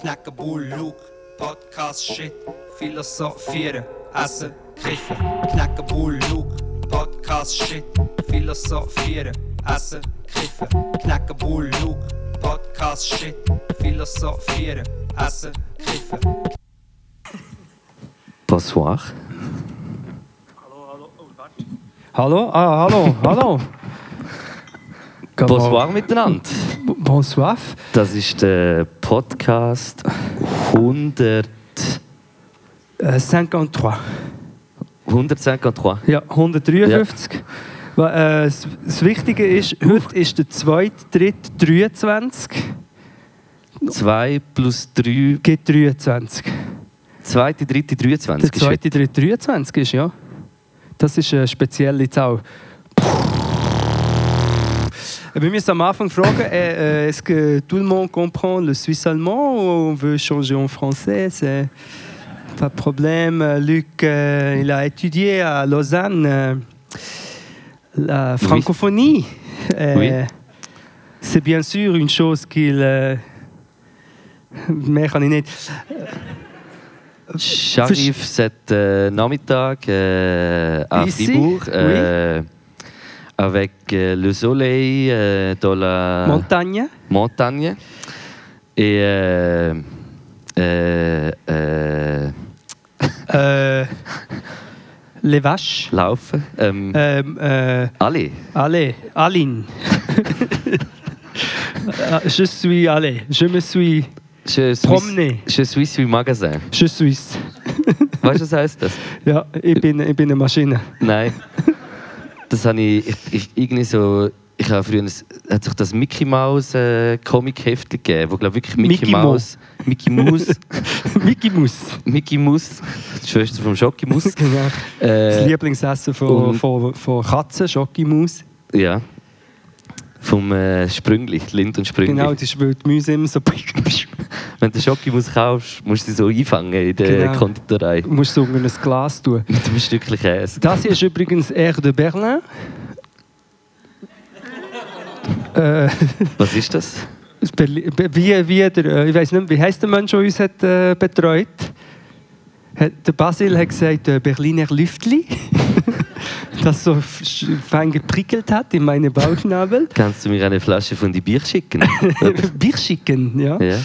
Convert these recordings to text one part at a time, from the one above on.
Knacken, Bull, Luke, Podcast, Shit, Philosophieren, Essen, Kiffen. Knacken, Bull, Luke, Podcast, Shit, Philosophieren, Essen, Kiffen. Knacken, Bull, Luke, Podcast, Shit, Philosophieren, Essen, Kiffen. Bonsoir. Hallo, ah, hallo, hallo. Bonsoir miteinander. Bonsoir. Das ist der Podcast 100, Äh, 53. 153. Ja, 153. Wa- Äh, das, das Wichtige ist, heute ist der 2. 3. 23. 2 plus 3, Gibt 23. 2, 3, 23. Der 2. 3. 23 ist, ja. Das ist eine spezielle Zahl. Anfang fragen, äh, äh, est-ce que tout le monde comprend le suisse allemand ou on veut changer en français? C'est pas de problème. Euh, Luc, euh, il a étudié à Lausanne euh, la francophonie. Euh, Oui. C'est bien sûr une chose qu'il... euh, nicht. J'arrive cet euh, Nachmittag euh, à Ici, Fribourg euh, avec euh, le soleil euh, dans la Montagne? Montagne et euh, euh, euh, Euh, les vaches? laufen. Ähm, Euh, euh, Alle. allez, Aline. Ah, je suis allé, je me suis Je suis, promené. je suis im Magasin. Je suis. Weißt du, was heißt das? Ja, ich bin, ich bin eine Maschine. Nein. Das habe ich, ich, ich irgendwie so. Ich habe früher hat sich das Mickey Mouse äh, Comic Heftchen gegeben, wo glaube wirklich Mickey, Mickey Mo. Mouse, Mickey Mouse, Mickey Mus. Mickey Mouse, die Schwester vom Schocki Mus. Genau. Das Äh, Lieblingsessen von, von, von Katzen, Schokimaus. ja. Vom äh, Sprüngli, Lind und Sprüngli. Genau, das ist, weil die Mäuse immer so... Wenn du Schocki Mus kaufst, musst du sie so einfangen in der Genau. Konditorei. Du musst so unter ein Glas tun. Mit einem Stückchen Käse. Das hier ist übrigens Air de Berlin. äh, Was ist das? Wie, wie der, äh, ich weiß nicht, wie heißt der Mensch, der uns hat, äh, betreut? Hat, der Basil hat gesagt, äh, Berliner Lüftli. das so fein geprickelt hat in meine Bauchnabel. Kannst du mir eine Flasche von die Bier schicken? Bier schicken, ja. ja.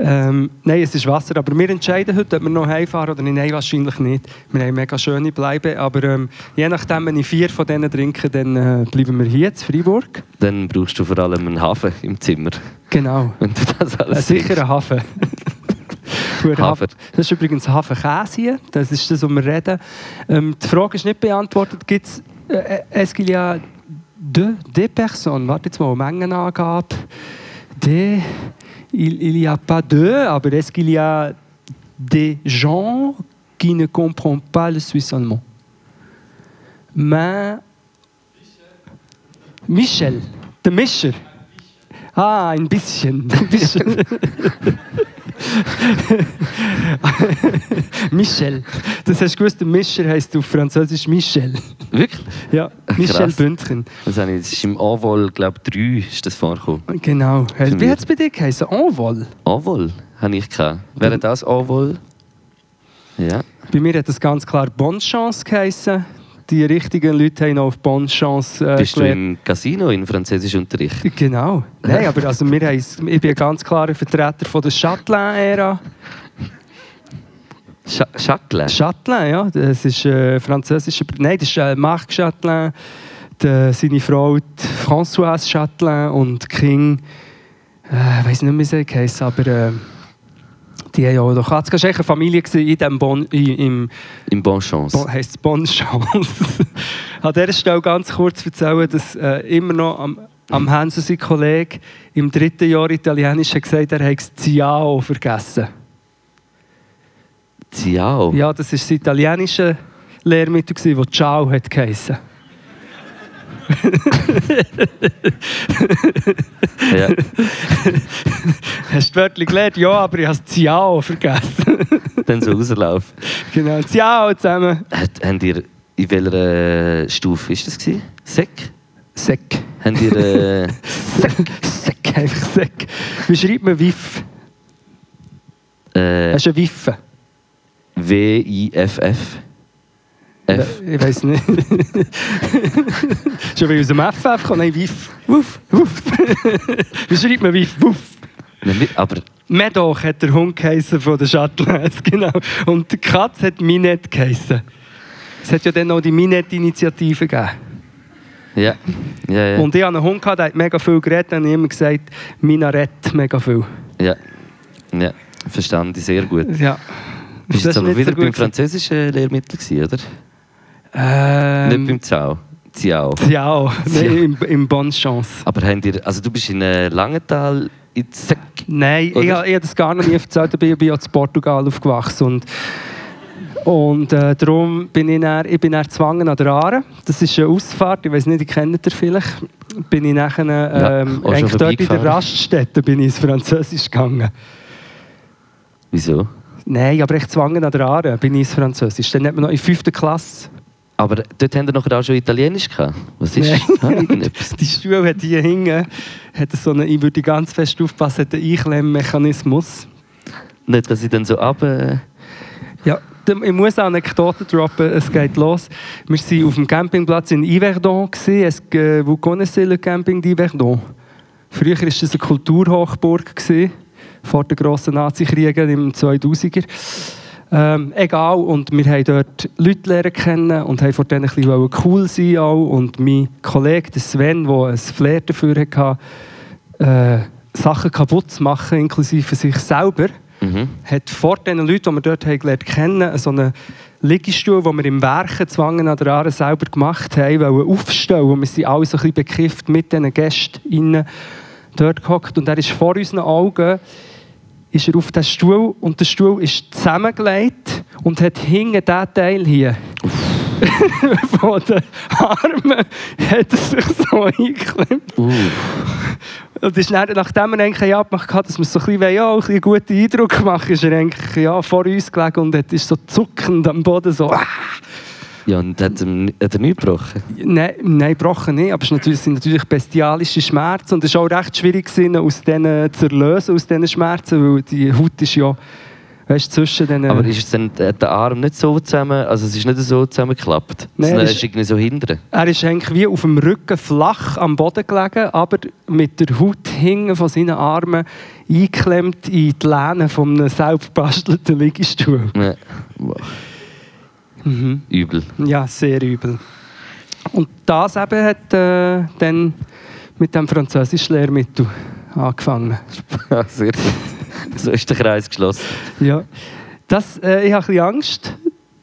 Ähm, nein, es ist Wasser, aber wir entscheiden heute, ob wir noch heimfahren oder nicht. Nein, wahrscheinlich nicht. Wir haben mega schöne Bleiben, aber ähm, je nachdem, wenn ich vier von denen trinke, dann äh, bleiben wir hier in Freiburg. Dann brauchst du vor allem einen Hafen im Zimmer. Genau. Wenn du das Ein alles sicherer Hafen. Hafer. Das ist übrigens Hafenkäse hier. Das ist das, was wir reden. Ähm, die Frage ist nicht beantwortet. Gibt's, äh, es gibt ja deux, des personnes. Warte jetzt mal, Mengenangabe. Des, il, il y a pas deux, aber es qu'il y a des gens qui ne comprennent pas le suisse allemand. Mais... Michel, der Mischer. Ah, ein bisschen. Ein bisschen. Michel. Das hast du gewusst, Mischer heisst auf Französisch Michel. Wirklich? Ja, Michel. Bündchen. Das, habe ich, das ist im Envol, glaube ich, 3 ist das vorgekommen. Genau. Wie hat es bei dir geheißen? Envol. Envol habe ich gehabt. Wäre das Envol? Ja. Bei mir hat das ganz klar Bonchance geheißen. Die richtigen Leute haben auf Bonchance äh, Bist du gelernt. im Casino in Französischunterricht? Genau. Nein, aber also wir haben, ich bin ein ganz klarer Vertreter von der Chatelain-Ära. Cha Châtelet? Chatelain, ja. Das ist äh, französische. Nein, das ist äh, Marc Chatelain, die, seine Frau Françoise Chatelain und King. Äh, ich weiß nicht mehr, wie sie heißen, aber äh, die haben ja auch noch. Es war eine Familie in dem bon, im Im Bon Chance. bon, heisst Bon Chance. An dieser Stelle ganz kurz erzählen, dass äh, immer noch am, am Hansen, sein Kollege, im dritten Jahr Italienisch hat gesagt, er das Ciao vergessen. Ciao. Ja, das war das italienische Lehrmittel, das Ciao hat geheissen. Ja. Hast du wörtlich gelernt? Ja, aber ich habe das Ciao vergessen. Dann so rauslaufen. genau, Ciao zusammen. Hat, habt ihr, in welcher äh, Stufe ist das? Gewesen? Sek? Sek. Habt ihr. Äh, Sek. Sek, einfach Sek. Wie schreibt man Wiff? Äh, Hast du eine Wiffe? W-I-F-F. F. Ich weiß nicht. Schon wie aus dem FF kommt, nein, Wiff. Wuff, wuff. Wie schreibt man Wiff? Wuff. Aber Medoc hat der Hund geheissen von der Chatelaise, genau. Und die Katze hat Minette geheissen. Es hat ja dann noch die Minette-Initiative gegeben. ja. Ja, ja. Und ich hatte einen Hund, gehabt, der hat mega viel geredet und ich immer gesagt, Minarett mega viel. ja. ja. Verstand ich sehr gut. Ja. Bist Das jetzt aber wieder so beim französischen Lehrmittel gewesen, oder? Ähm, Nicht beim Zau. Ziao. Ja, nein, im, im Bonne Chance. Aber habt ihr, also du bist in äh, Langenthal in Zeck. Nein, ich, Oder? ich habe das gar noch nie erzählt. Ich bin, ich ja in Portugal aufgewachsen. Und, und äh, darum bin ich, dann, ich bin dann Zwangen an der Aare. Das ist eine Ausfahrt, ich weiß nicht, ihr kennt ihr vielleicht. Bin ich nachher, Ja, ähm, schon eigentlich dort in der. Raststätte bin ich ins Französisch gegangen. Wieso? Nein, aber echt Zwangen an der Aare bin ich ins Französisch. Dann hat man noch in 5. Klasse. Aber dort haben wir nachher auch schon Italienisch gehabt. Was ist? Ah, irgendetwas. Die Stuhl hat hier hinten, hat so einen, ich würde ganz fest aufpassen, hat einen Einklemmmechanismus. Nicht, dass ich dann so ab. Äh, Ja, ich muss eine Anekdote droppen, es geht los. Wir waren auf dem Campingplatz in Yverdon. Es, äh, vous connaissez le camping d'Yverdon? Früher war das eine Kulturhochburg, vor den grossen Nazi-Kriegen im 2000er. Ähm, egal, und wir haben dort Leute lernen kennen und haben vor denen ein bisschen cool sein auch. Und mein Kollege, der Sven, der ein Flair dafür hatte, äh, Sachen kaputt zu machen, inklusive sich selber, mhm. hat vor den Leuten, die wir dort haben gelernt kennen, so einen Liegestuhl, den wir im Werken Zwangen an der Aare selber gemacht haben, wollen aufstellen. Und wir sind alle so ein bisschen bekifft mit diesen Gästen dort gehockt. Und er ist vor unseren Augen ist er auf den Stuhl und der Stuhl ist zusammengelegt und hat hinten diesen Teil hier von den Armen hat er sich so eingeklemmt. Uh, Und ist dann, nachdem wir eigentlich abgemacht haben, dass wir so ein bisschen, ja, ein bisschen einen guten Eindruck machen, ist er eigentlich ja, vor uns gelegen und hat- ist so zuckend am Boden so. Ah. Ja, und hat, hat er nicht gebrochen? Nein, nein, gebrochen nicht, aber es ist natürlich- sind natürlich bestialische Schmerzen und es war auch recht schwierig, gewesen, aus denen zu erlösen, aus diesen Schmerzen, weil die Haut ist ja weißt, zwischen den... Aber ist es dann äh, der Arm nicht so zusammen, also es ist nicht so zusammengeklappt? Nein, sondern er ist irgendwie so hinten. Er ist eigentlich wie auf dem Rücken flach am Boden gelegen, aber mit der Haut hinten von seinen Armen eingeklemmt in die Lehne von einem selbstbastelten Liegestuhl. Ja. Mhm. Übel. Ja, sehr übel. Und das eben hat äh, dann mit dem französischen Lehrmittel angefangen. Sehr gut. So ist der Kreis geschlossen. Ja. Das, äh, ich habe ein bisschen Angst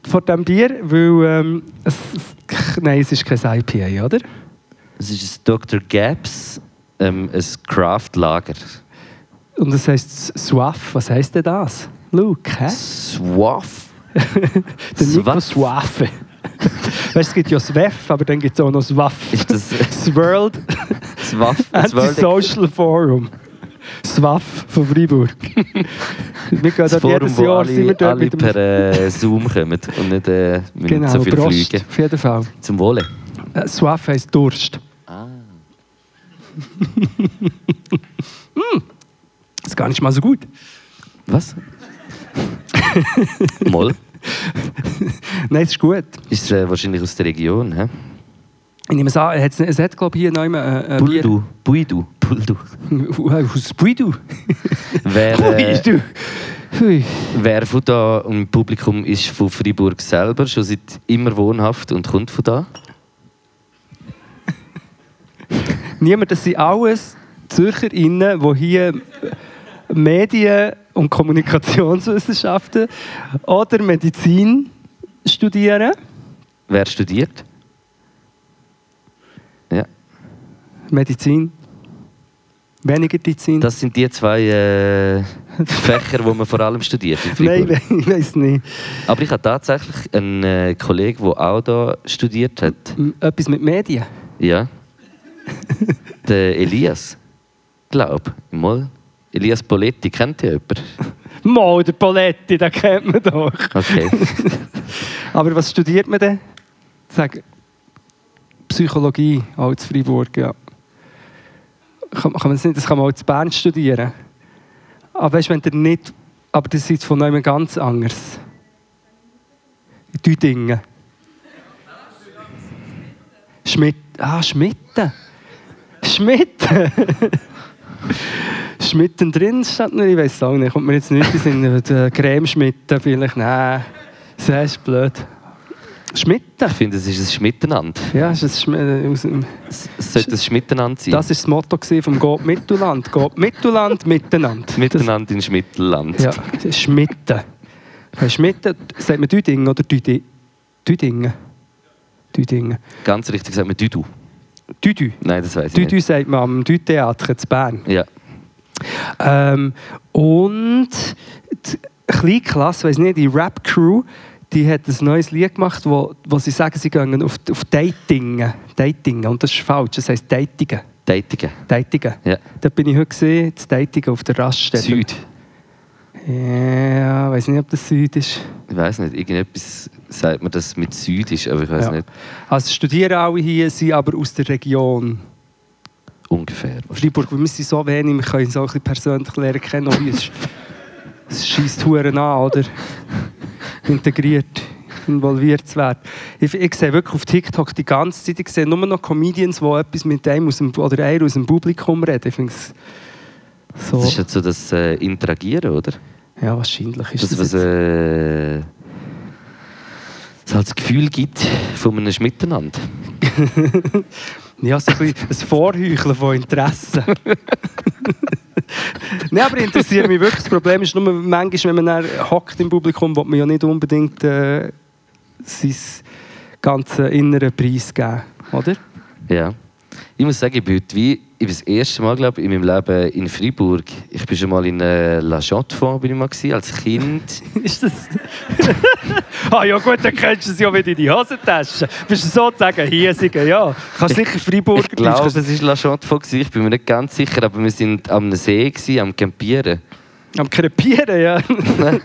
vor diesem Bier, weil ähm, es, es, nein, es ist kein IPA, oder? Es ist ein Dr. Gaps, ähm, ein Craft-Lager. Und es heisst Soif. Was heisst denn das? Luke, hä? Swaff. Der Nico. Suave. weißt, es gibt ja Swef, aber dann gibt es auch noch Swaf. Ist das Das World World Anti-Social Forum. SWAF von Freiburg. wir gehen das Forum, jedes Jahr sind wir alle, dort alle mit dem... per äh, Zoom kommen und nicht äh, müssen genau, so viel Prost, fliegen. auf jeden Fall. Zum Wohle. Äh, SWAF heisst Durst. Ah. Das ist gar nicht mal so gut. Was? Moll. Nein, es ist gut. Ist äh, wahrscheinlich aus der Region. Hä? Ich nehme es an, es hat, es hat glaube ich, hier noch einmal äh, Bier... Buldu. Buidu. Buldu. Aus Buidu. Wer, äh, Buidu. Wer von da im Publikum ist von Freiburg selber, schon seit immer wohnhaft und kommt von da? Niemand, das sind alles ZürcherInnen, die hier Medien- und Kommunikationswissenschaften oder Medizin studieren. Wer studiert? Ja. Medizin. Weniger Medizin. Das sind die zwei äh, Fächer, die man vor allem studiert in Nein, ich weiß nicht. Aber ich habe tatsächlich einen äh, Kollegen, der auch da studiert hat. Etwas mit Medien. Ja. Der Elias. Glaub. Mal. Elias Poletti, kennt ihr jemanden? Mal, der Poletti, den kennt man doch. Okay. Aber was studiert man denn? Sag, Psychologie, auch in Freiburg, ja. Kann, kann man das, nicht, das kann man auch in Bern studieren. Aber weißt, wenn du nicht aber das ist von einem ganz anderes. Düdingen. Schmidt. Ah, Schmitten. Schmitten. Schmitten drin steht noch, ich weiß auch nicht. Kommt mir jetzt nicht in den Sinn. Äh, Creme Schmitten vielleicht. Nein, das ist blöd. Schmitten? Ich finde, es ist ein Schmittenand. Ja, ist es Schm äh, aus dem- Es es sollte ein Schmittenand sein. das war das Motto vom Gott Mittelland. Gott Mittelland, miteinander. Miteinander in Schmittelland. Ja, ist Schmitten. Schmitten sagt man Düdingen oder Düdi Düdingen? Düdingen. Ganz richtig sagt man Düdu. Düdü. Nein, das weiß ich Düdü nicht. sagt man am Dütheater zu Bern. Ja. Ähm, und die kleine Klasse, weiß nicht, die Rap-Crew, die hat ein neues Lied gemacht, wo, wo sie sagen, sie gehen auf, auf Datingen. Datingen. Und das ist falsch, das heisst Datingen. Datingen. Datingen. Ja. Da bin ich heute gesehen, das Datingen auf der Raststätte. Süd. Ja, weiß nicht, ob das Süd ist. Ich weiß nicht, irgendetwas sagt man, dass es mit Süd ist, aber ich weiß Ja. nicht Also studieren alle hier, sind aber aus der Region ungefähr. Freiburg. Wir sind so wenig, wir können so ein bisschen persönlich lernen kennen. wie Es, es schießt Huren an, oder? Integriert, involviert zu werden. Ich, ich sehe wirklich auf TikTok die ganze Zeit, ich sehe nur noch Comedians, die etwas mit einem aus dem, oder einer aus dem Publikum reden. Ich finde es so... Das ist jetzt so das äh, Interagieren, oder? ja, wahrscheinlich ist Das, das, was äh, es halt das Gefühl gibt von einem Schmittenand. Ja, so ein, ein Vorheucheln von Interessen. Nein, aber interessiert mich wirklich. Das Problem ist nur, manchmal, wenn man dann hockt im Publikum, will man ja nicht unbedingt äh, sein ganzen inneren Preis geben, oder? Ja. Ich muss sagen, ich bin heute wie, ich bin das erste Mal, glaube ich, in meinem Leben in Freiburg. Ich bin schon mal in äh, La Chaux-de-Fonds bin ich mal gewesen, als Kind. Ist das... ah ja gut, dann kennst du es ja wieder in die Hosentasche. Bist du sozusagen hiesiger, ja. Kannst sicher Freiburger Ich glaube, es war La Chaux-de-Fonds. Ich bin mir nicht ganz sicher, aber wir sind am See, gewesen, am Campieren. Am Krepieren, ja. Nein,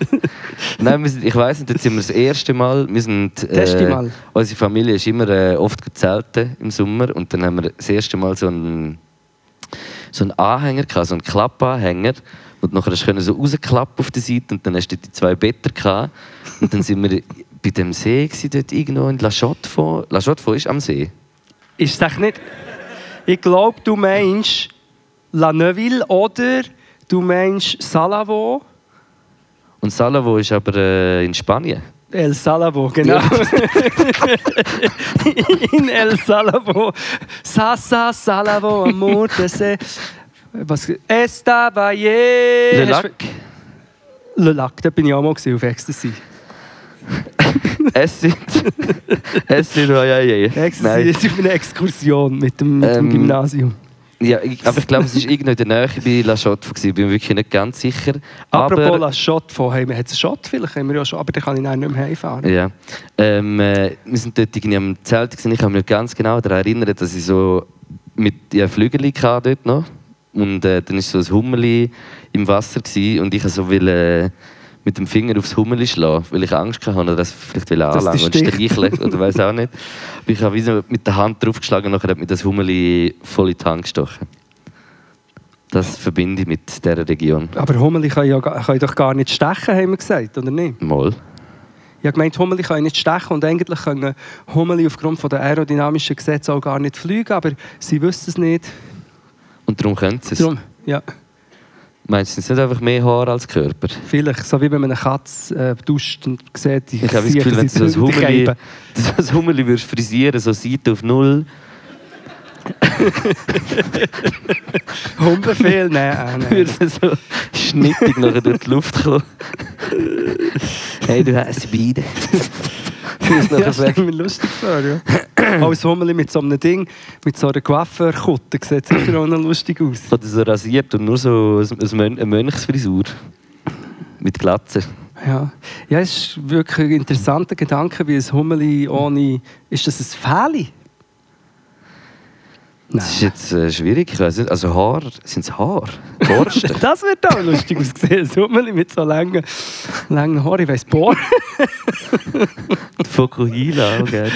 Nein sind, ich weiß nicht, jetzt sind wir das erste Mal. Wir sind, äh, Das erste Mal. Unsere Familie ist immer äh, oft gezelten im Sommer und dann haben wir das erste Mal so einen, so einen Anhänger gehabt, so einen Klappanhänger. Und nachher hast du so rausklappen auf der Seite und dann hast du die zwei Betten gehabt. Und dann sind wir bei dem See gewesen, dort irgendwo in La Chaux-de-Fonds. La Chaux-de-Fonds ist am See. Ist echt nicht... Ich glaube, du meinst La Neuville oder du meinst Salavo. Und Salavo ist aber äh, in Spanien. El Salavo, genau. In El Salavo. Sasa Salavo, amor de se. Was? Estaba ye. Le Lac. Le Lac, da bin ich auch mal auf Ecstasy. Es sind. es sind. Ja, ja, ja. Ecstasy Nein. ist auf einer Exkursion mit dem, mit dem Ähm, Gymnasium. Ja, aber ich glaube, es war irgendwo in der Nähe bei La gewesen. Ich bin mir wirklich nicht ganz sicher. Apropos aber, La Shot von, hey, hat es einen Shot vielleicht? Haben wir ja schon, aber dann kann ich nicht mehr heimfahren. Ja. Ähm, äh, wir sind dort irgendwie am Zelt gewesen. Ich kann mich ganz genau daran erinnern, dass ich so mit ja, Flügel dort noch. Und äh, dann war so ein Hummeli im Wasser gewesen, und ich so will, äh, mit dem Finger aufs Hummeli schlagen, weil ich Angst hatte, oder das vielleicht will anlangen und streicheln oder weiß auch nicht. Aber ich habe wie so mit der Hand draufgeschlagen und nachher hat mir das Hummeli voll in die Hand gestochen. Das verbinde ich mit dieser Region. Aber Hummeli können, ja, können doch gar nicht stechen, haben wir gesagt, oder nicht? Mal. Ich habe gemeint, Hummeli können nicht stechen und eigentlich können Hummeli aufgrund der aerodynamischen Gesetze auch gar nicht fliegen, aber sie wissen es nicht. Und darum können sie es. Darum, ja, Meinst du, es sind nicht einfach mehr Haar als Körper? vielleicht. So wie wenn man eine Katze äh, duscht und sieht, die Ich habe das Gefühl, wenn du so ein Hummeli, so würdest frisieren, so Seite auf Null, Hundebefehl, nein, äh, nein. würde so schnittig nachher durch die Luft kommen. hey, du hast beide. Ja, das stelle mir lustig vor, ja. Als Hummeli mit so einem Ding, mit so einer Coiffeurkutte, sieht sicher auch noch lustig aus. Oder so rasiert und nur so eine Mönchsfrisur. Mit Glatze. Ja. ja, es ist wirklich ein interessanter Gedanke, wie ein Hummeli ohne... Ist das ein Fähli? Das ist jetzt äh, schwierig. Also Haar, sind es Haar? Borsten? Das wird auch lustig aussehen. Ein Hummeli mit so langen, langen Haaren. Ich weiss, Bohr. Fokuhila, okay.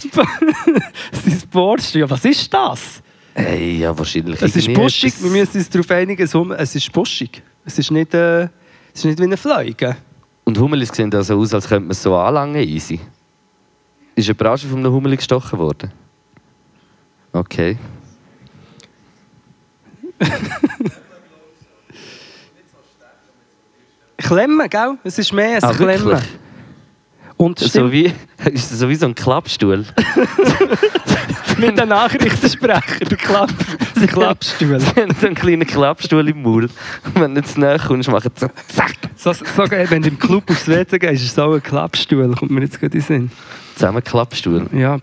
Sein Borsten. Ja, was ist das? Hey, ja, wahrscheinlich. Es ist buschig. etwas- Wir müssen uns darauf einigen, es ist buschig. Es ist nicht... Äh, Es ist nicht wie eine Fliege. Und Hummelis sehen also aus, als könnte man es so anlangen, easy. Ist eine Branche von einem Hummeli gestochen worden? Okay. Klemmen, gell? Es ist mehr als Ah, Klemmen. wirklich? Und So wie, ist so wie so ein Klappstuhl. mit den Nachrichtensprecher, der, Klapp, der Klappstuhl. Sie haben so einen kleinen Klappstuhl im Maul. Wenn du jetzt näher kommst, machen sie so zack. So, so, wenn du im Club aufs WC gehst, ist es auch ein Klappstuhl, kommt mir jetzt gerade in den Sinn. Zusammen Klappstuhl. Ja.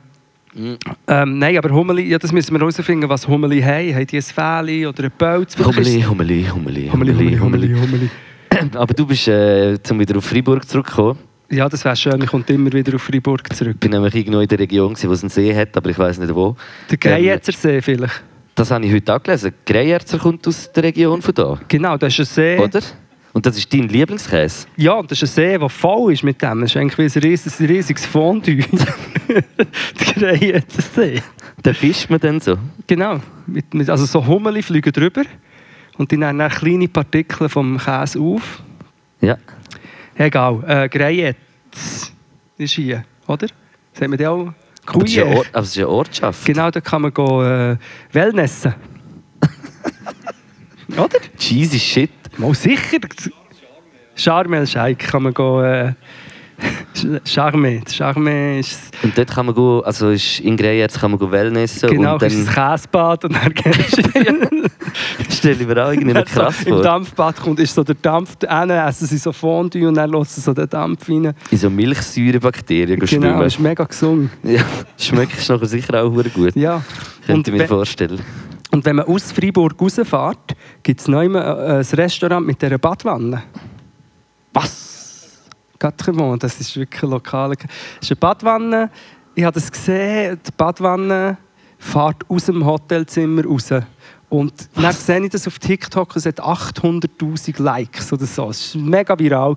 Ähm, nein, aber Hummeli, ja, das müssen wir herausfinden, was Hummeli haben. Haben die ein Fähli oder einen Pelz? Hummeli, Hummeli, Hummeli, Hummeli, Hummeli, Hummeli. Aber du bist, äh, zum wieder auf Freiburg zurückgekommen. Ja, das wäre schön. Ich komme immer wieder auf Freiburg zurück. Ich bin nämlich irgendwo in der Region, wo es einen See hat, aber ich weiß nicht wo. Der Greyetzer See vielleicht. Das habe ich heute auch gelesen. Greyerzer kommt aus der Region von da, Genau, das ist ein See. oder? Und das ist dein Lieblingskäse. Ja, und das ist ein See, der voll ist mit dem. Das ist eigentlich wie ein riesiges, ein riesiges Fondue. der Greyetzer See. Den fischt man dann so. Genau. Mit, mit, also so Hummeli fliegen drüber und die nehmen dann kleine Partikel vom Käse auf. Ja. Egal. Äh, Greyetz ist hier, oder? Sagen wir die auch? Aber es ist eine, Gruyère. Or aber es ist eine Ortschaft. Genau, da kann man go, äh, Wellnessen. oder? Cheesy Shit. Mal sicher. Charmel Scheik kann man go, äh, Charme. Charme ist Und dort kann man go, also ist in Greyerz kann man go Wellnessen genau und ist dann das Käsebad und dann gehst du stelle ich mir auch irgendwie Dann so krass Im vor. Dampfbad kommt ist so der Dampf, dann essen sie so Fondue und dann lassen sie so den Dampf rein. In so Milchsäurebakterien Genau, schwimmen. ist mega gesund. Ja, schmeckt nachher sicher auch gut. Ja. Könnte ich mir vorstellen. Und wenn man aus Freiburg rausfährt, gibt es noch immer äh, ein Restaurant mit dieser Badwanne. Was? Gatremont, das ist wirklich ein lokaler. Das ist eine Badwanne. Ich habe das gesehen. Die Badwanne fährt aus dem Hotelzimmer raus. Und dann sehe ich das auf TikTok, es hat 800'000 Likes oder so. Es war mega viral.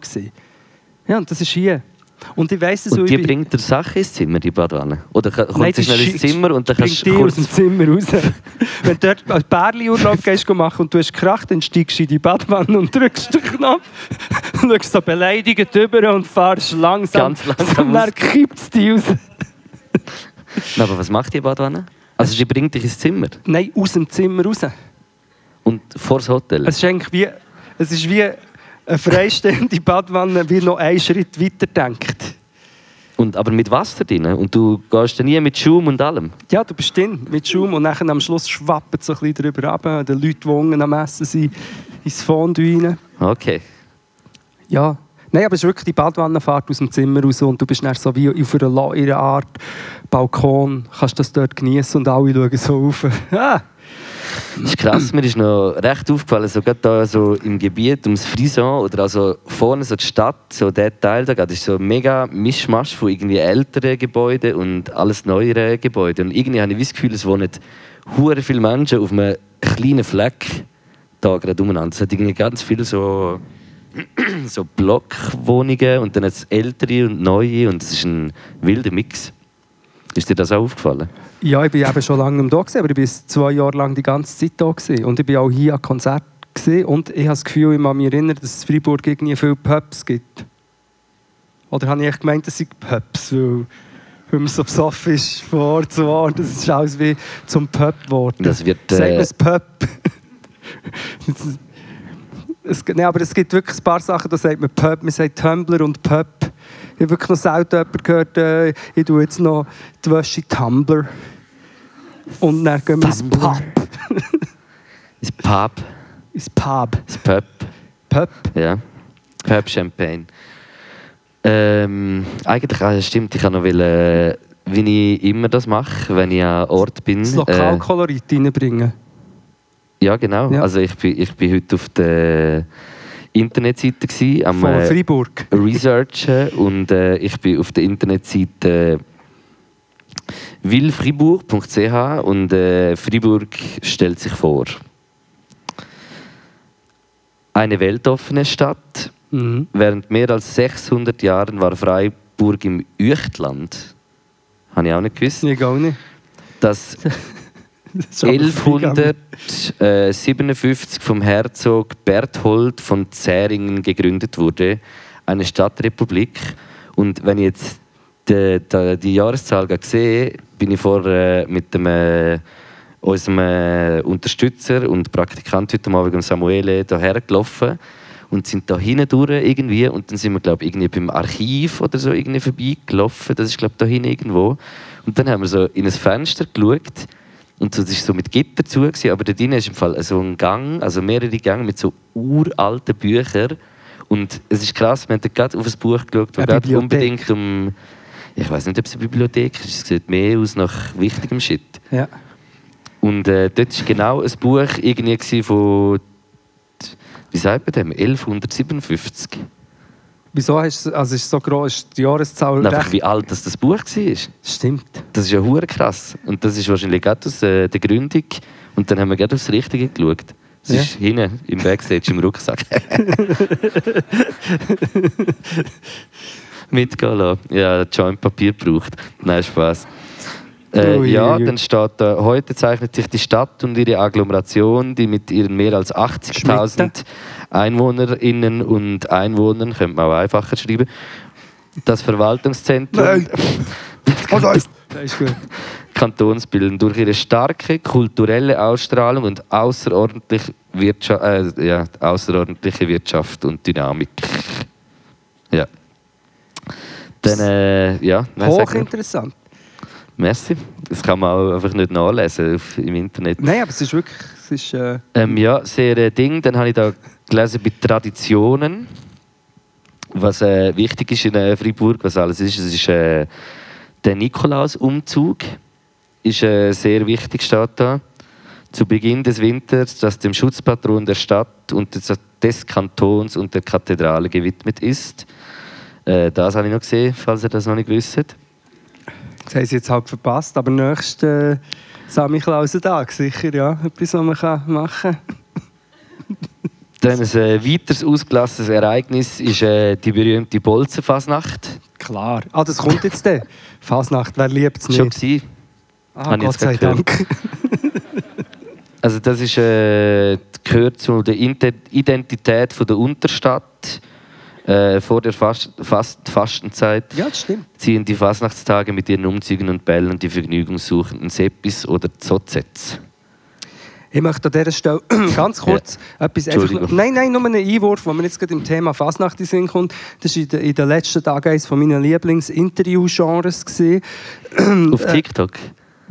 Ja, und das ist hier. Und ich weiss es Und so, die bringt dir Sachen ins Zimmer, die Badwanne? Oder kommt Nein, sie schnell ins Zimmer und dann kannst du aus dem Zimmer raus. Wenn du dort einen Bärli-Urlaub gehst machen und du hast gekracht, dann steigst du in die Badwanne und drückst den Knopf und schaust so beleidigend rüber und fahrst langsam. Ganz langsam Und dann kippt es dich raus. Na, aber was macht die Badwanne? Also sie bringt dich ins Zimmer Nein, aus dem Zimmer raus. und vor das Hotel. Es ist eigentlich wie, es ist wie eine freistehende Badwanne, wie noch einen Schritt weiter denkt. Und, aber mit Wasser drin. Und du gehst dann nie mit Schaum und allem. Ja, du bist drin mit Schaum und dann am Schluss schwappt es so ein bisschen drüber ab. Die Leute, die unten am Essen sind, ins Fondue rein. Okay. Ja. Nein, aber es ist wirklich die Badwannenfahrt aus dem Zimmer raus und du bist dann so wie auf einer, einer Art Balkon, kannst das dort genießen und alle schauen so auf. Ah, Das ist krass, mir ist noch recht aufgefallen, so gerade da so im Gebiet ums Frison oder also vorne so die Stadt, so der Teil da, das ist so ein mega Mischmasch von irgendwie älteren Gebäuden und alles neueren Gebäuden. Und irgendwie habe ich das Gefühl, es wohnen hure viele Menschen auf einem kleinen Fleck da gerade umeinander. Es hat irgendwie ganz viele so, so Blockwohnungen und dann es ältere und neue und es ist ein wilder Mix. Ist dir das auch aufgefallen? Ja, ich bin eben schon lange da, gewesen, aber ich war zwei Jahre lang die ganze Zeit da. Gewesen. Und ich bin auch hier an Konzert gewesen. und ich habe das Gefühl, ich kann mich erinnern, dass es in Freiburg irgendwie viele Pubs gibt. Oder habe ich echt gemeint, es sind Pubs, weil, weil man so besoffen ist von Ort zu Ort. Das ist alles wie zum Pub geworden. Das wird, Sagt man äh, es Pub? es, nee, aber es gibt wirklich ein paar Sachen, da sagt man Pub, man sagt Tumblr und Pub. Ich habe wirklich noch selten jemanden gehört, äh, ich tue jetzt noch die Wäsche in Tumblr. Und dann gehen wir ins. Pub. Das Pub, Ins Pub. das Pub. Pub. Ja, Pub Champagne. Ähm, eigentlich, ah, stimmt, ich kann noch will, äh, wie ich immer das mache, wenn ich an Ort bin. Das Äh, Lokalkolorit reinbringen. ja, genau. Ja. Also ich bin, ich bin heute auf der Internetseite gsi, am Von äh, Freiburg. Researchen und äh, ich bin auf der Internetseite willfribourg.ch und äh, Fribourg stellt sich vor. Eine weltoffene Stadt, Mhm. Während mehr als 600 Jahren war Freiburg im Üchtland. Habe ich auch nicht gewusst. Ich auch nicht. Das 1157 vom Herzog Berthold von Zähringen gegründet wurde, eine Stadtrepublik. Und wenn ich jetzt die, die, die Jahreszahl sehe, bin ich vorher mit dem, äh, unserem äh, Unterstützer und Praktikant heute Morgen, Samuele, hierher gelaufen und sind da hinten durch irgendwie und dann sind wir glaube irgendwie beim Archiv oder so irgendwie vorbeigelaufen. Das ist glaube da hinten irgendwo. Und dann haben wir so in ein Fenster geschaut und so, das ist so mit Gitter zu, gewesen, aber da drinnen ist im Fall so ein Gang, also mehrere Gänge mit so uralten Büchern. Und es ist krass, wir haben gerade auf ein Buch geschaut, das gerade unbedingt um. Ich weiß nicht, ob es eine Bibliothek ist, es sieht mehr aus nach wichtigem Shit. Ja. Und äh, dort war genau ein Buch irgendwie von. Wie sagt man dem? 1157. Wieso hast du, also ist es so groß, ist die Jahreszahl Und einfach wie alt das, das Buch war. Stimmt. Das ist ja hure krass. Und das ist wahrscheinlich gerade aus äh, der Gründung. Und dann haben wir gerade aufs Richtige geschaut. Es Ja. ist hinten im Backstage im Rucksack. Mitgehen lassen. Ja, Joint Papier braucht. Nein, Spaß. Äh, Ui, ja, ui, dann steht da, heute zeichnet sich die Stadt und ihre Agglomeration, die mit ihren mehr als 80.000 EinwohnerInnen und Einwohnern, könnte man auch einfacher schreiben, das Verwaltungszentrum Nein. Das ist gut. Kantons bilden durch ihre starke kulturelle Ausstrahlung und außerordentlich Wirtschaft, äh, ja, außerordentliche Wirtschaft und Dynamik. Ja. Dann, äh, ja. Hochinteressant. Merci. Das kann man auch einfach nicht nachlesen auf, im Internet. Nein, aber es ist wirklich, es ist, äh, Ähm, ja, sehr äh, Ding. Dann habe ich da gelesen bei Traditionen, was äh, wichtig ist in äh, Freiburg, was alles ist. Es ist äh, der Nikolausumzug, ist äh, sehr wichtig, steht da. Zu Beginn des Winters, das dem Schutzpatron der Stadt und des, des Kantons und der Kathedrale gewidmet ist. Äh, das habe ich noch gesehen, falls ihr das noch nicht wisst. Das haben sie jetzt halt verpasst, aber nächsten äh, Samichlausentag sicher, ja, etwas, was man kann machen Dann ein äh, weiteres ausgelassenes Ereignis ist äh, die berühmte Bolzenfasnacht. Klar. Ah, das kommt jetzt dann. Fasnacht, wer liebt es Schon nicht? gewesen. Ah, Gott sei Dank. Also das ist, äh, gehört zu der Identität von der Unterstadt. Äh, vor der Fast Fast Fastenzeit Ja, ziehen die Fastnachtstage mit ihren Umzügen und Bällen die vergnügungssuchenden Seppis oder Zotzets. Ich möchte an dieser Stelle ganz kurz etwas einfach... Nein, nein, nur einen Einwurf, wo mir jetzt gerade im Thema Fasnacht in Sinn kommt. Das war in den, letzten Tagen eines meiner Lieblings-Interview-Genres. Auf TikTok.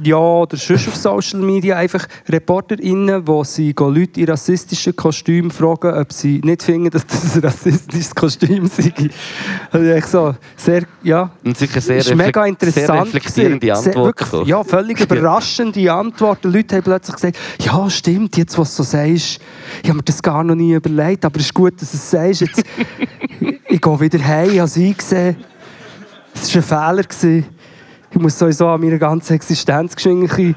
Ja, oder sonst auf Social Media einfach ReporterInnen, wo sie Leute in rassistischen Kostümen fragen, ob sie nicht finden, dass das ein rassistisches Kostüm sei. Also ich so, sehr, ja, Und sicher sehr, ist mega interessant. sehr reflektierende gewesen. Sehr- wirklich. Ja, völlig überraschende Antworten. Leute haben plötzlich gesagt, ja stimmt, jetzt was du so sagst, ich habe mir das gar noch nie überlegt, aber es ist gut, dass du es sagst. Jetzt, ich gehe wieder heim, ich habe es eingesehen. Es war ein Fehler. Ich muss sowieso an meiner ganzen Existenzgeschichte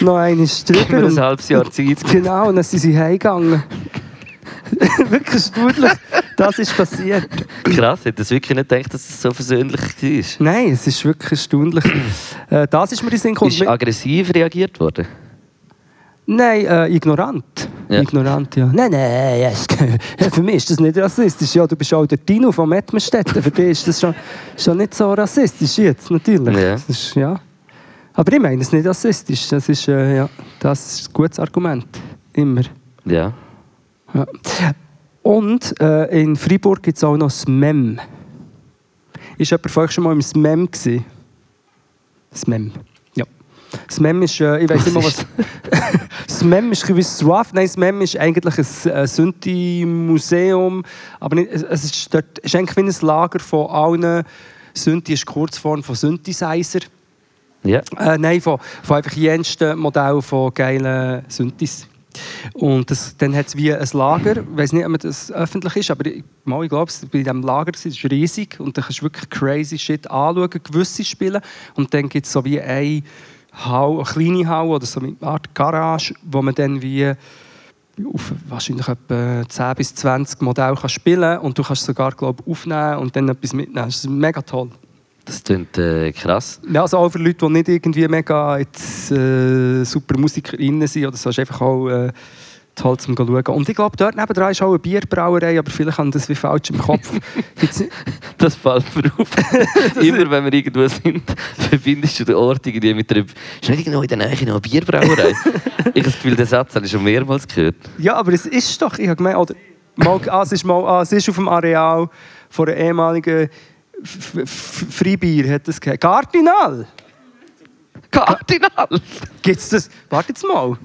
noch einmal Immer drüber. ein Und, halbes Jahr Zeit. genau, und dann sind sie heimgegangen. wirklich erstaunlich, das ist passiert. Krass, ich hätte wirklich nicht gedacht, dass es so versöhnlich war. Nein, es ist wirklich erstaunlich. äh, das ist mir in den Sinn gekommen. Ist aggressiv reagiert worden? Nein, äh, ignorant. Ja. Ignorant, ja. Nein, nein, ja, für mich ist das nicht rassistisch. Ja, du bist auch der Tino von Mettmerstetten. Für dich ist das schon, schon nicht so rassistisch jetzt, natürlich. Ja. Ist, ja. Aber ich meine es ist nicht rassistisch. Das ist, äh, ja, das ist ein gutes Argument. Immer. Ja. Ja. Und äh, in Freiburg gibt es auch noch das MEM. Ist jemand euch schon mal im SMEM gewesen? Das MEM. Ist, äh, ich weiß mal was. das MEM ist ein bisschen wie SWAF. Nein, das MEM ist eigentlich ein äh, Synthi-Museum. Aber nicht, es- ist, dort, ist eigentlich wie ein Lager von allen. Synthi ist Kurzform von Synthesizer. Ja. Äh, nein, von, von einfach jensten Modell von geilen Synthes. Und das, dann hat es wie ein Lager, ich weiß nicht, ob das öffentlich ist, aber ich, mal, ich glaube, es bei diesem Lager das ist riesig und da kannst du wirklich crazy Shit anschauen, gewisse Spiele. Und dann gibt es so wie eine, Hall, eine kleine Halle oder so eine Art Garage, wo man dann wie auf wahrscheinlich etwa 10 bis 20 Modelle kann spielen und du kannst sogar glaub, aufnehmen und dann etwas mitnehmen. Das ist mega toll. Das klingt äh, krass. Ja, also auch für Leute, die nicht irgendwie mega jetzt, äh, super MusikerInnen sind oder so, ist einfach auch äh, toll zum schauen. Und ich glaube, dort nebenan ist auch eine Bierbrauerei, aber vielleicht haben das wie falsch im Kopf. Gibt's, Das fällt mir auf. Immer wenn wir irgendwo sind, verbindest du den Ort irgendwie mit einer... Ist nicht irgendwo in der Nähe noch eine Bierbrauerei? ich habe das Gefühl, den Satz habe ich schon mehrmals gehört. ja, aber es ist doch, ich habe gemeint, oder, mal, ah, es, ist mal, ah, es ist auf dem Areal von einer ehemaligen Freibier, hat das geheißen. Cardinal! Kardinal! Gibt es das? Warte jetzt mal.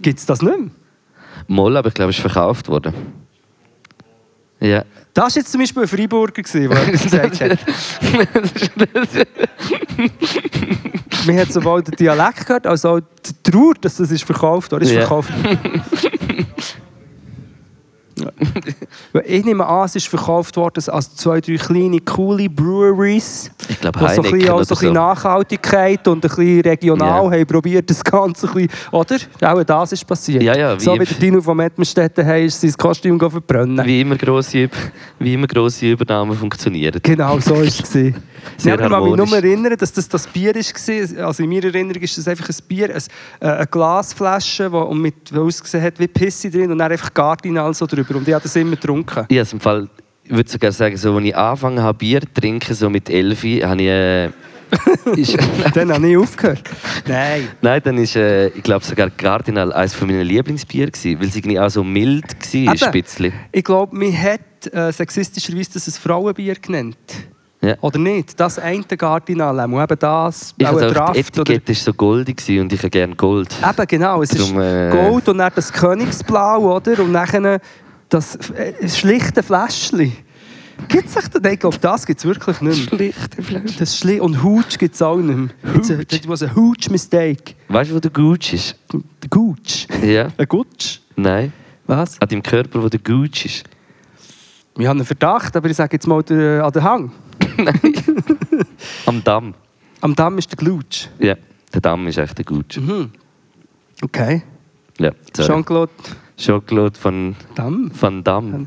Gibt es das nicht mehr? Moll, aber ich glaube, es ist verkauft worden. Ja. Das war jetzt zum Beispiel ein Freiburger, gewesen, der das gesagt hat. Man hat sowohl den Dialekt gehört, als auch die Trauer, dass das ist verkauft oder ist Ja. verkauft. Ich nehme an, es ist verkauft worden als zwei, drei kleine, coole Breweries, Ich glaube, die so ein bisschen, Heineken auch oder so ein bisschen. Nachhaltigkeit und ein bisschen regional Ja. haben probiert, das Ganze ein bisschen, oder? Auch das ist passiert. Ja, ja, wie- so wie der Dino von Mettmerstetten hat, ist sein Kostüm verbrennen. Wie immer grosse, wie immer grosse Übernahmen funktionieren. Genau, so war es. ja, aber ich kann mich harmonisch. nur erinnern, dass das das Bier war. Also in meiner Erinnerung ist das einfach ein Bier, ein, äh, eine Glasflasche, die und mit, ausgesehen hat wie Pisse drin und dann einfach Cardinal so drüber. Und ich habe das immer getrunken. Ich, im Fall, ich würde sogar sagen, so, als ich angefangen habe, Bier zu trinken, so mit 11, habe ich... Äh, ist, Dann habe ich aufgehört. Nein. Nein, dann ist, äh, ich glaube sogar Cardinal eines meiner Lieblingsbier gewesen, weil es irgendwie auch so mild war, Eben. ein bisschen. Ich glaube, man hat äh, sexistischerweise das ein Frauenbier genannt. Ja. Oder nicht? Das eine Cardinal, und eben das, Ich auch ein Draft. Oder, Etikette war so goldig gewesen und ich habe gerne Gold. eben, genau. Es Drum, ist äh, Gold und dann das Königsblau, oder? Und dann das äh, schlichte Fläschchen. Gibt es echt? Ich glaube, das gibt es wirklich nicht mehr. Schlichte Flasche. Das Schli und Hooch gibt es auch nicht mehr. It's a- That was a Hooch mistake. Weißt du, wo der Gooch ist? Der Gooch. Ja. Ein Gutsch? Nein. Was? An deinem Körper, wo der Gooch ist. Wir haben einen Verdacht, aber ich sage jetzt mal der, an den Hang. Am Damm. Am Damm ist der Glutsch. Ja, der Damm ist echt der Gooch. Mhm. Okay. Ja. Jean-Claude Jean-Claude von Damm. Van Damme.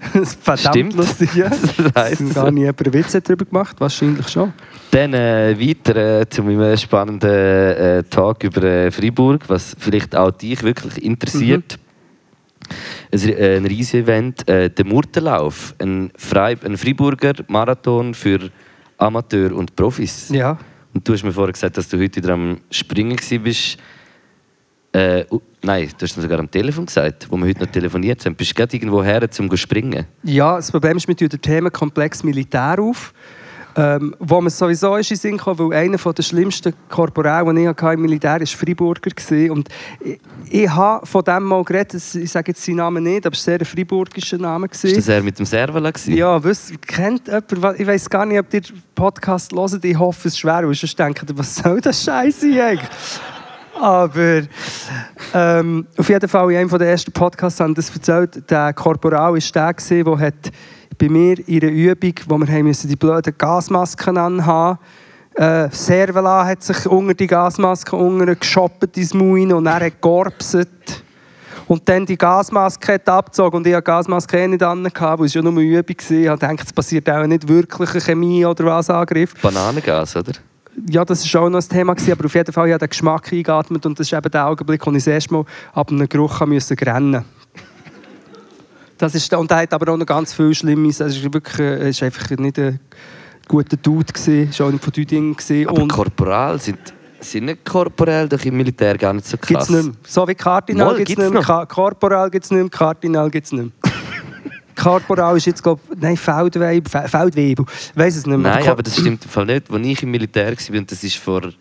Verdammt Stimmt. lustig, ja. Das Dass so. gar nie jemand einen Witz darüber gemacht Wahrscheinlich schon. Dann äh, weiter äh, zu meinem spannenden äh, Tag über äh, Freiburg, was vielleicht auch dich wirklich interessiert. Äh, ein riesiges Event, äh, der Murtenlauf, ein, Frei ein Freiburger Marathon für Amateur und Profis. Ja. Und du hast mir vorher gesagt, dass du heute wieder am Springen warst. Äh, uh, nein, du hast mir sogar am Telefon gesagt, wo wir heute noch telefoniert haben. Bist du gerade irgendwo her, um zu springen? Ja, das Problem ist, wir tun den Themenkomplex Militär auf. Ähm, wo man sowieso ist in Sinn kam, weil einer der schlimmsten Korporale, die ich hatte im Militär war Freiburger. gewesen. Und ich, ich habe von dem mal geredet, ich sage jetzt seinen Namen nicht, aber es war sehr ein freiburgischer Name. Ist das er mit dem gewesen? Ja, wisst, kennt jemand, ich weiß gar nicht, ob ihr den Podcast hört, ich hoffe es schwer, weil sonst denkt ihr, was soll das Scheiße eigentlich? Aber ähm, auf jeden Fall in einem der ersten Podcasts haben das erzählt, der Korporal war der, der hat bei mir in einer Übung, wo wir haben müssen, die blöden Gasmasken anhaben äh, Servala hat sich unter die Gasmaske geschoppt ins Maul rein und er hat georpset. Und dann die Gasmaske hat abgezogen und ich hatte die Gasmaske eh nicht an, weil es ja nur eine Übung war. Ich dachte, es passiert auch nicht wirklich ein Chemie- oder was Angriff. Bananengas, oder? Ja, das war auch noch ein Thema, gewesen, aber auf jeden Fall habe ich den Geschmack eingeatmet und das ist eben der Augenblick, wo ich das erste Mal ab einem Geruch musste rennen das ist, Und er hat aber auch noch ganz viel Schlimmes. Es ist wirklich äh, es ist einfach nicht ein guter Dude, gewesen, es war auch nicht von Düdingen. gewesen. Aber Und Korporal sind, sind nicht korporell doch im Militär gar nicht so gibt krass. es nicht mehr. So wie Kardinal gibt es gibt's nicht mehr. Ka Korporal gibt es nicht mehr, Kardinal gibt es nicht mehr. Korporal ist jetzt, glaube ich, nein, Feldwebel, Fe- Feldwebel, ich weiß es nicht mehr. Nein, aber das stimmt im Fall nicht. Als ich im Militär war, und das war vor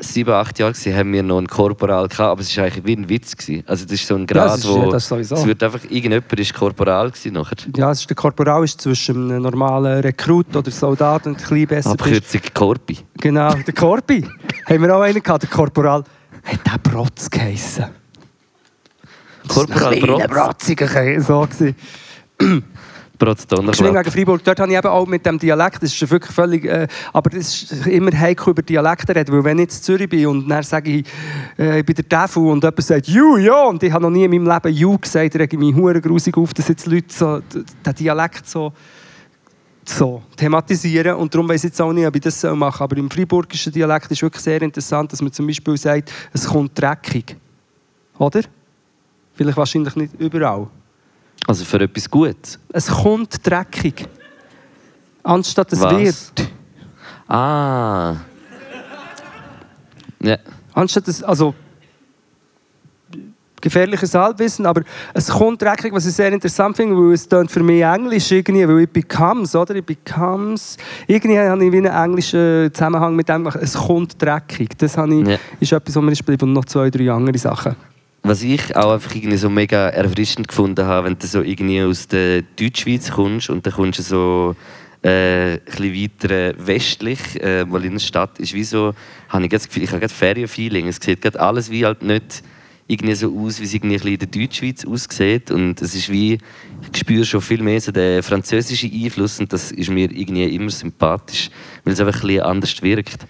sieben, acht Jahren, gewesen, haben wir noch einen Korporal gehabt, aber es war eigentlich wie ein Witz. Gewesen. Also das ist so ein Ja, Grad, das ist- wo ja, das es wird einfach irgendjemand ist Korporal gewesen nachher. Ja, es ist der Korporal ist zwischen einem normalen Rekrut oder Soldat und ein bisschen besser. bist. Abkürzung Korpi. Genau, der Korpi. haben wir auch einen gehabt, der Korporal. Hat der Brotz geheissen? Korporal Brotz. Brotziger, so. Geschwind Donnerglatt. wegen Freiburg, dort habe ich eben auch mit dem Dialekt, das ist wirklich völlig, äh, aber das ist immer heikel über Dialekte reden, weil wenn ich in Zürich bin und dann sage ich, äh, ich bin der Teufel und jemand sagt «Ju, ja» und ich habe noch nie in meinem Leben «Ju» gesagt, rege ich mich hure grusig auf, dass jetzt Leute so, den Dialekt so so thematisieren. Und darum weiß ich jetzt auch nicht, ob ich das so mache. Aber im freiburgischen Dialekt ist wirklich sehr interessant, dass man zum Beispiel sagt, es kommt dreckig. Oder? Vielleicht wahrscheinlich nicht überall. Also für etwas Gutes. Es kommt dreckig. Anstatt es Was? wird. Ah. Ja. Anstatt es, also gefährliches Halbwissen, aber es kommt dreckig, was ich sehr interessant finde, weil es tönt für mich Englisch irgendwie, weil ich becomes, oder? Ich becomes, irgendwie habe ich wie einen englischen Zusammenhang mit dem. Es kommt dreckig. Das habe ich, Ja. ist etwas, was mir ist geblieben und noch zwei, drei andere Sachen. Was ich auch einfach irgendwie so mega erfrischend gefunden habe, wenn du so irgendwie aus der Deutschschweiz kommst und dann kommst du so äh, ein weiter westlich, äh, mal in der Stadt, ist wie so, habe ich das Gefühl, ich habe gerade Ferienfeeling. Es sieht gerade alles wie halt nicht irgendwie so aus, wie es irgendwie in der Deutschschweiz aussieht. Und es ist wie, ich spüre schon viel mehr so den französischen Einfluss und das ist mir irgendwie immer sympathisch, weil es einfach ein bisschen anders wirkt.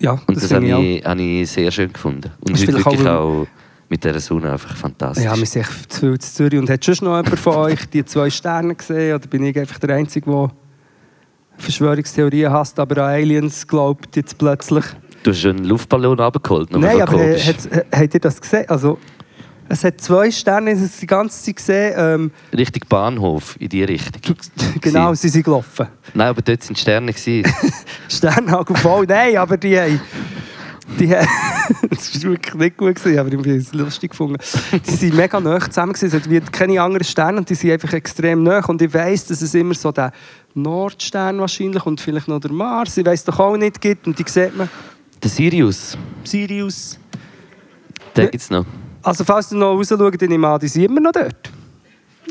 Ja, Und das, das, habe ich auch. habe ich sehr schön gefunden. Und Ist heute vielleicht auch, wirklich weil- auch mit dieser Sonne einfach fantastisch. Ja, wir sind echt zu viel zu Zürich. Und hat schon noch jemand von euch die zwei Sterne gesehen? Oder bin ich einfach der Einzige, der Verschwörungstheorien hasst, aber an Aliens glaubt jetzt plötzlich? Du hast einen Luftballon abgeholt. Nein, aber äh, hat, habt ihr das gesehen? Also, es hat zwei Sterne, es die ganze Zeit gesehen. Ähm, Richtig Bahnhof in die Richtung. genau, sie sind gelaufen. Nein, aber dort sind Sterne. Sternhagel voll. Nein, aber die haben. Die haben das war wirklich nicht gut, gewesen, aber ich habe es lustig gefunden. Die sind mega nah zusammen. gewesen, Es hat wie keine anderen Sterne und die sind einfach extrem nah. Und ich weiss, dass es immer so den Nordstern wahrscheinlich und vielleicht noch der Mars, ich weiss doch auch nicht, gibt. Und die sieht man. Der Sirius, Sirius. den gibt es noch. Also falls du noch raus schaust, dann nehme ich an, die sind immer noch dort.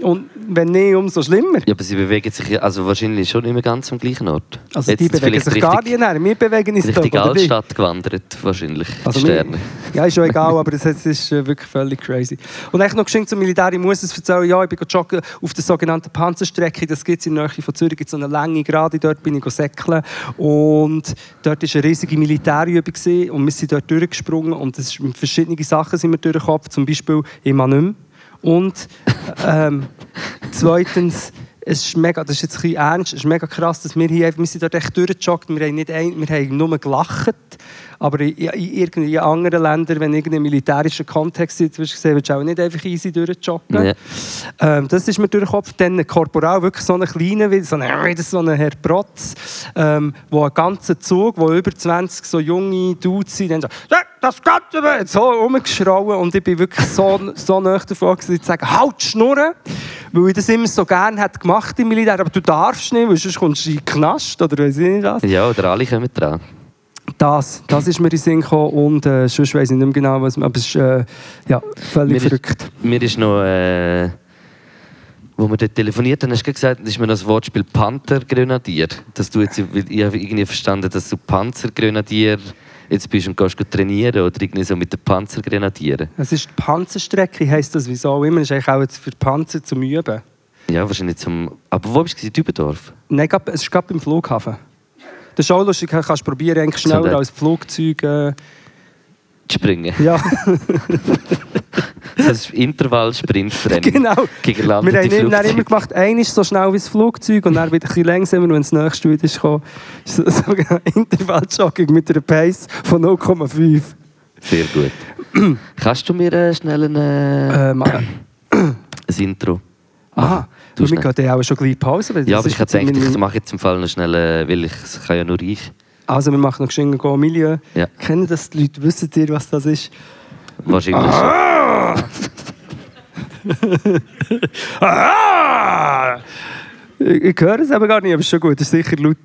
Und wenn nicht, umso schlimmer. Ja, aber sie bewegen sich also wahrscheinlich schon immer ganz am gleichen Ort. Also Jetzt die bewegen sich gar richtig, nicht näher. Wir bewegen uns Richtung? Altstadt gewandert, wahrscheinlich. Also Sterne. Ja, ist schon egal, aber das, das ist äh, wirklich völlig crazy. Und eigentlich noch geschenkt zum Militär, ich muss es erzählen, ja, ich bin joggen auf der sogenannten Panzerstrecke, das gibt es in der Nähe von Zürich, gibt so eine Länge gerade, dort bin ich säckeln und dort war eine riesige Militärübung und wir sind dort durchgesprungen und das ist, mit verschiedenen Sachen sind wir durchgekommen, zum Beispiel nicht mehr. Und ähm, zweitens, es ist mega, das ist jetzt ein bisschen ernst, es ist mega krass, dass wir hier, wir sind dort echt durchgejoggt, wir haben, nicht ein, wir haben nur gelacht, aber in, in, anderen Ländern, wenn irgendein militärischer Kontext ist, wirst du auch nicht einfach easy durchjoggen. Ja. Ähm, das ist mir durch den Kopf. Dann Korporal, wirklich so einen kleinen, wie so ein, wie so ein Herr Protz, ähm, wo ein ganzer Zug, wo über 20 so junge Dudes sind, dann so, «Ja, das Ganze so rumgeschrauen und ich bin wirklich so, so nah davon gewesen, zu sagen, halt die Schnurren, weil ich das immer so gerne hätte gemacht im Militär, aber du darfst nicht, weil sonst kommst du in den Knast oder weiß ich nicht was. ja, oder alle kommen dran. Das, das ist mir in den Sinn gekommen und äh, sonst weiss ich nicht mehr genau, was aber es ist äh, ja, völlig Mir ist- verrückt. Mir ist noch, äh, wo wir dort telefoniert haben, hast du gesagt, ist mir noch das Wortspiel Panthergrenadier. Dass du jetzt, ich habe irgendwie verstanden, dass du Panzergrenadier jetzt bist und gehst trainieren oder irgendwie so mit den Panzergrenadieren. Es ist die Panzerstrecke, heisst das wieso immer. Das ist eigentlich auch jetzt für Panzer zum Üben. Ja, wahrscheinlich zum. Aber wo bist du? in Dübendorf? Nein, es ist gerade beim Flughafen. Auch lustig, kannst du probieren, eigentlich schneller der- als Flugzeug. Äh, Zu springen. ja, Das ist Intervall-Sprintrennen. genau. Gegen Wir haben Flugzeuge. immer gemacht, einmal so schnell wie das Flugzeug und dann wieder ein bisschen langsamer, wenn das nächste wieder ist gekommen. Ist so ein Intervalljogging mit einer Pace von 0,5. Sehr gut. Kannst du mir äh, schnell ein, äh, Äh, ein Intro? Aha, Du wir schnell. gehen dann auch schon gleich Pause. Ja, aber ich habe jetzt gedacht, ich mache jetzt im Fall noch schnell, äh, weil ich es kann ja nur ich. Also wir machen noch geschwind Go Milieu. Ja. Kennen das die Leute? Wissen ihr, was das ist? Wahrscheinlich Ah! Ah! Ich, ich höre es aber gar nicht, aber es ist schon gut, das ist sicher laut.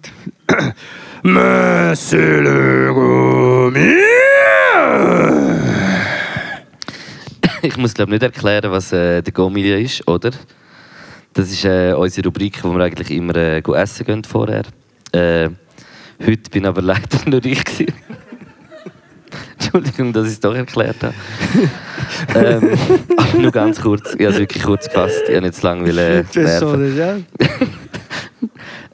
Monsieur le Gourmet. Ich muss glaube nicht erklären, was äh, der Gomilia ist, oder? Das ist äh, unsere Rubrik, wo wir eigentlich immer äh, go essen gehen vorher. Äh, heute bin aber leider nur ich. Entschuldigung, dass ich es doch erklärt habe. ähm, aber nur ganz kurz. Ich habe es wirklich kurz gefasst. Ich habe nicht zu lange will, äh, ja.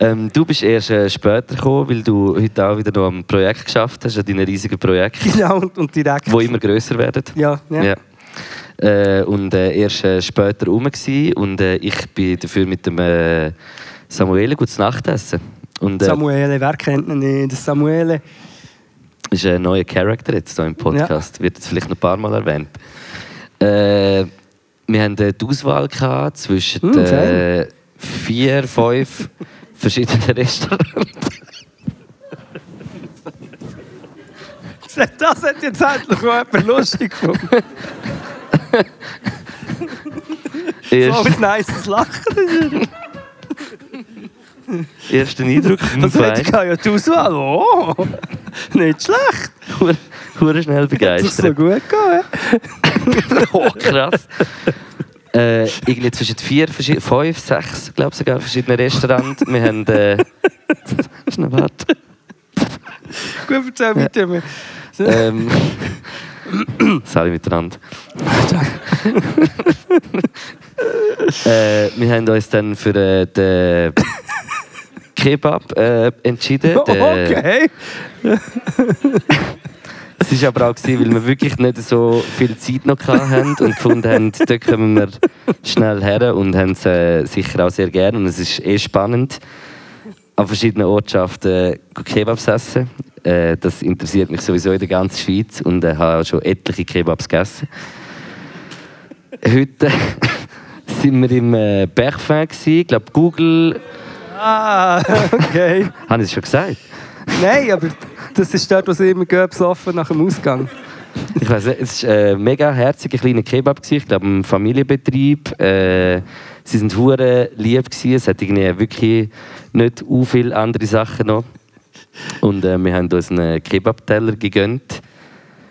ähm, Du bist erst äh, später gekommen, weil du heute auch wieder noch am Projekt geschafft hast, an deinen riesigen Projekt, Genau, und, und direkt. die immer grösser werden. Ja, ja. Ja. Äh, und äh, erst äh, später rum gsi und äh, ich bin dafür mit dem äh, Samuele gutes Nachtessen. Und äh, Samuele, wer kennt ihn nicht? Samuele. ist ein neuer Charakter jetzt hier im Podcast. Wird jetzt vielleicht noch ein paar Mal erwähnt. Äh, wir haben äh, die Auswahl gehabt zwischen Hm, äh, geil. vier, fünf verschiedenen Restaurants. Das hat jetzt endlich mal jemand lustig gefunden. So ein nices Lachen. erster Eindruck, fein. jetzt kann ja die Auswahl. Oh, nicht schlecht. Hure- schnell Das ist so begeistert. gut gegangen. oh, krass. Äh, irgendwie zwischen vier, fünf, sechs, glaube sogar verschiedene Restaurants. Wir haben. Äh, warte. Gut, erzähl weiter. Ähm, Sorry miteinander. äh, wir haben uns dann für äh, den Kebab äh, entschieden. Okay. Es war aber auch, gewesen, weil wir wirklich nicht so viel Zeit noch hatten und gefunden haben, da kommen wir schnell her und haben es äh, sicher auch sehr gerne. Und es ist eh spannend, an verschiedenen Ortschaften äh, Kebabs essen. Äh, das interessiert mich sowieso in der ganzen Schweiz und ich habe schon etliche Kebabs gegessen. Heute sind wir im äh, Bergfan. Ich glaube, Google. Ah, okay. Habe ich es schon gesagt? Nein, aber das ist dort, wo sie immer gehen, besoffen nach dem Ausgang. Ich weiß nicht, es war ein mega herziger kleiner Kebab. Ich glaube, ein Familienbetrieb. Äh, sie waren hure lieb. Gewesen. Es hat irgendwie wirklich nicht so viele andere Sachen noch. Und äh, wir haben uns einen Kebab-Teller gegönnt.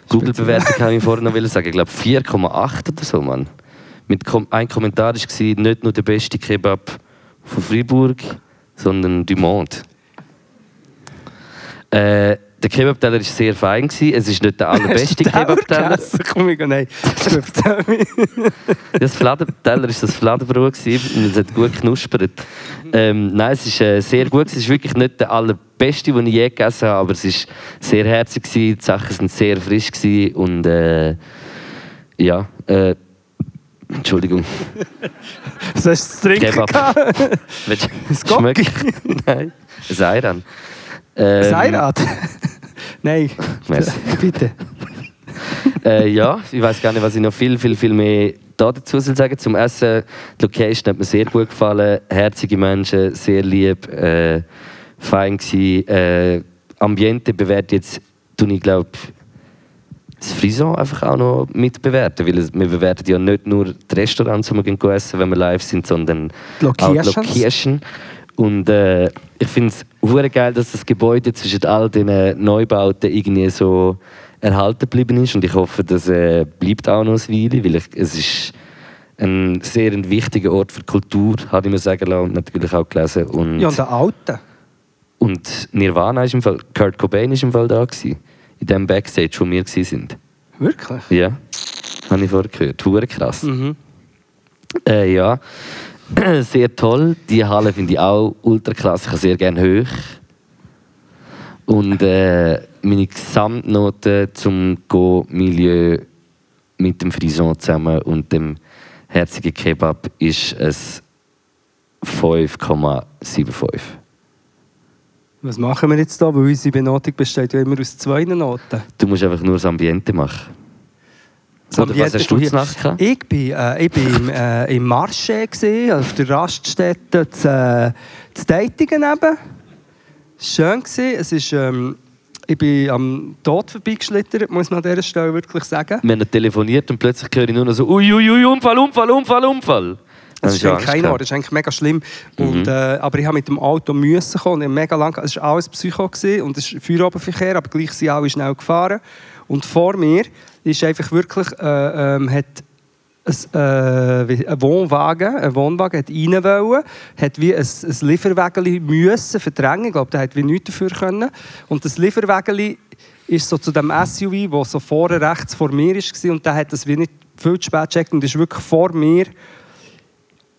Google-Bewertung kann ich vorher noch sagen. Ich glaube 4,8 oder so, Mann. Mit Kom ein Kommentar war nicht nur der beste Kebab von Freiburg, sondern du Monde. Äh, der Kebab-Teller war sehr fein. Gewesen. Es ist nicht der allerbeste Kebab-Teller. Komm ich, nein. Das Fladenteller war das Fladenbrot und es hat gut knuspert. Ähm, nein, es ist äh, sehr gut. Es ist wirklich nicht der allerbeste, den ich je gegessen habe, aber es ist sehr herzig gewesen. Die Sachen sind sehr frisch gewesen und äh, ja. Äh, Entschuldigung. Was hast du zu trinken Kebab. du schmecken? Nein. Ein Ayran. Ähm, Seirat? Nein. Merci. Bitte. Äh, ja, ich weiß gar nicht, was ich noch viel, viel, viel mehr da dazu soll sagen. Zum Essen, die Location hat mir sehr gut gefallen. Herzige Menschen, sehr lieb, äh, fein gsi. Äh, Ambiente bewerte jetzt, tue ich glaube das Frison einfach auch noch mitbewerten, weil wir bewerten ja nicht nur die Restaurants, wo wir gehen essen, wenn wir live sind, sondern Die auch die. Location. Und äh, ich finde es hure geil, dass das Gebäude zwischen all diesen Neubauten irgendwie so erhalten geblieben ist. Und ich hoffe, das äh, bleibt auch noch eine Weile, weil ich, es ist ein sehr ein wichtiger Ort für Kultur, habe ich mir sagen lassen und natürlich auch gelesen. Und, Ja, und der Alte. und Nirvana ist im Fall, Kurt Cobain ist im Fall da gewesen, in dem Backstage, wo wir sind. Wirklich? Ja, habe ich vorher gehört. Hure krass. Mhm. Äh, ja, sehr toll. Die Halle finde ich auch ultra krass. Ich habe sehr gerne hoch. Und äh, meine Gesamtnote zum Go-Milieu mit dem Frison zusammen und dem herzigen Kebab ist es 5,75. Was machen wir jetzt da? Weil unsere Benotung besteht ja immer aus zwei Noten. Du musst einfach nur das Ambiente machen. Oder was hast du? Ich bin, äh, ich bin im, äh, im Marché, gewesen, auf der Raststätte zu, äh, zu Datingen eben. Schön gewesen. Es ist, ähm, ich bin am Tod vorbeigeschlittert, muss man an dieser Stelle wirklich sagen. Wir haben telefoniert und plötzlich höre ich nur noch so «Ui, ui, ui, Unfall, Unfall, Unfall, Unfall!» Das ist eigentlich kein. Ort, das ist eigentlich mega schlimm. Mhm. Und, äh, aber ich habe mit dem Auto müssen kommen, und ich mega lang, es war alles Psycho gewesen, und es ist Feierabendverkehr, aber gleich sind alle schnell gefahren. Und vor mir ist einfach wirklich, äh, ähm, hat ein, äh, ein Wohnwagen, ein Wohnwagen hat rein wollen, hat wie ein, ein Lieferwagen müssen verdrängen, ich glaube, der hat wie nichts dafür können. Und das Lieferwagen ist so zu dem SUV, der so vorne rechts vor mir war, und der hat das wie nicht viel zu spät gecheckt und ist wirklich vor mir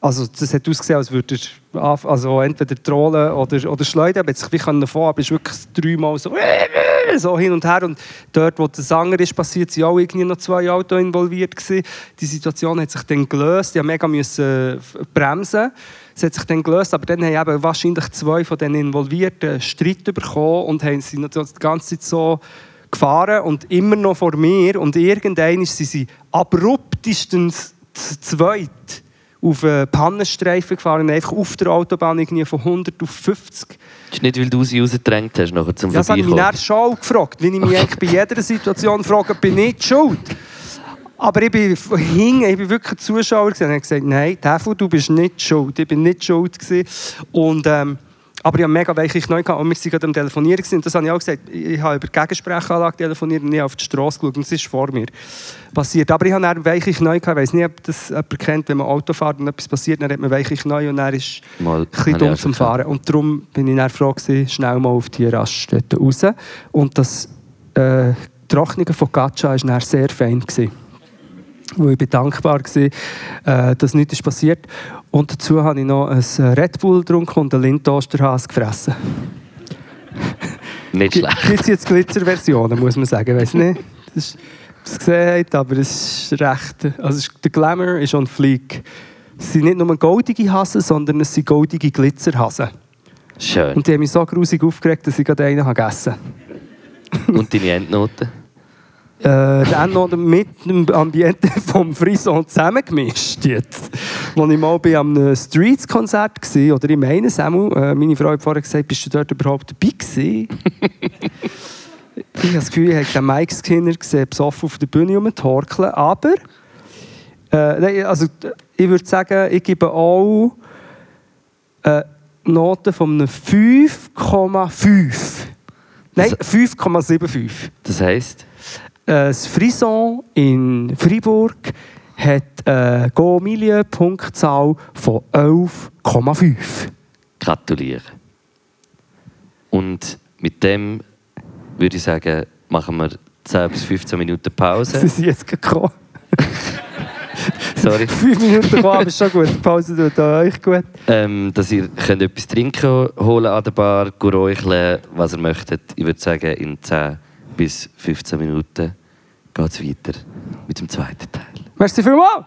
also das hat ausgesehen, als würde er also entweder trollen oder, oder schleudern. Er hat sich wie können fahren, aber es ist wirklich dreimal so, so hin und her. Und dort, wo der Sanger ist passiert, sind auch irgendwie noch zwei Autos involviert gewesen. Die Situation hat sich dann gelöst. Haben mega äh, bremsen. Es hat sich dann gelöst, aber dann haben wahrscheinlich zwei von den Involvierten Streit bekommen und haben sie natürlich die ganze Zeit so gefahren und immer noch vor mir. Und irgendwann sind sie abruptestens zu zweit auf einen Pannenstreifen gefahren, einfach auf der Autobahn irgendwie von 100 auf 50. Das ist nicht, weil du sie rausgedrängt hast, nachher zum Das habe ich mich dann schon gefragt, wie ich mich eigentlich bei jeder Situation frage, bin ich die schuld? Aber ich bin hinten, ich bin wirklich Zuschauer gewesen und habe gesagt, nein, Tefu, du bist nicht schuld. Ich bin nicht schuld gewesen. Und, ähm, aber ich habe mega weiche Knie gehabt und wir waren gerade am Telefonieren und das habe ich auch gesagt. Ich habe über die Gegensprechanlage telefoniert und ich habe auf die Straße geschaut und es ist vor mir passiert. Aber ich habe dann weiche Knie gehabt. Ich weiß nicht, ob das jemand kennt, wenn man Auto fährt und etwas passiert, dann hat man weiche Knie und dann ist Mal, ein bisschen dumm auch zum Fahren. Und darum bin ich dann froh, gewesen, schnell mal auf die Raststätte raus. Und das äh, Trocknen von Gacha war dann sehr fein. Gewesen. Weil ich bin dankbar war, äh, dass nichts ist passiert Und dazu habe ich noch ein Red Bull getrunken und einen Lindtoasterhase gefressen. Nicht Gibt schlecht. es jetzt Glitzerversionen, muss man sagen. Weiß nicht, das ist, es gesehen aber es ist recht. Also der Glamour ist on fleek. Es sind nicht nur goldige Hasen, sondern es sind goldige Glitzerhasen. Schön. Und die haben mich so grusig aufgeregt, dass ich gerade einen habe gegessen Und deine Endnoten? Äh, dann noch mit dem Ambiente vom Frison zusammengemischt. Jetzt. Als ich mal bei einem Streets-Konzert war, oder ich meine, Samuel, äh, meine Frau hat vorher gesagt, bist du dort überhaupt dabei gewesen? ich habe das Gefühl, ich habe den Mike Skinner gesehen, besoffen auf der Bühne rumtorkeln. Aber, äh, nein, also, ich würde sagen, ich gebe auch äh, Noten von einem 5,5. Nein, 5,75. Das heisst, Das Frison in Freiburg hat eine Go-Milieu-Punktzahl von 11,5. gratuliere. Und mit dem würde ich sagen, machen wir 10 bis 15 Minuten Sie Pause. sind jetzt gekommen. Sorry. Fünf Minuten gekommen, aber ist schon gut. Die Pause tut euch gut. Ähm, dass ihr könnt etwas trinken holen an der Bar, räucheln, was ihr möchtet. Ich würde sagen, in 10 bis 15 Minuten geht es weiter mit dem zweiten Teil. Merci vielmals.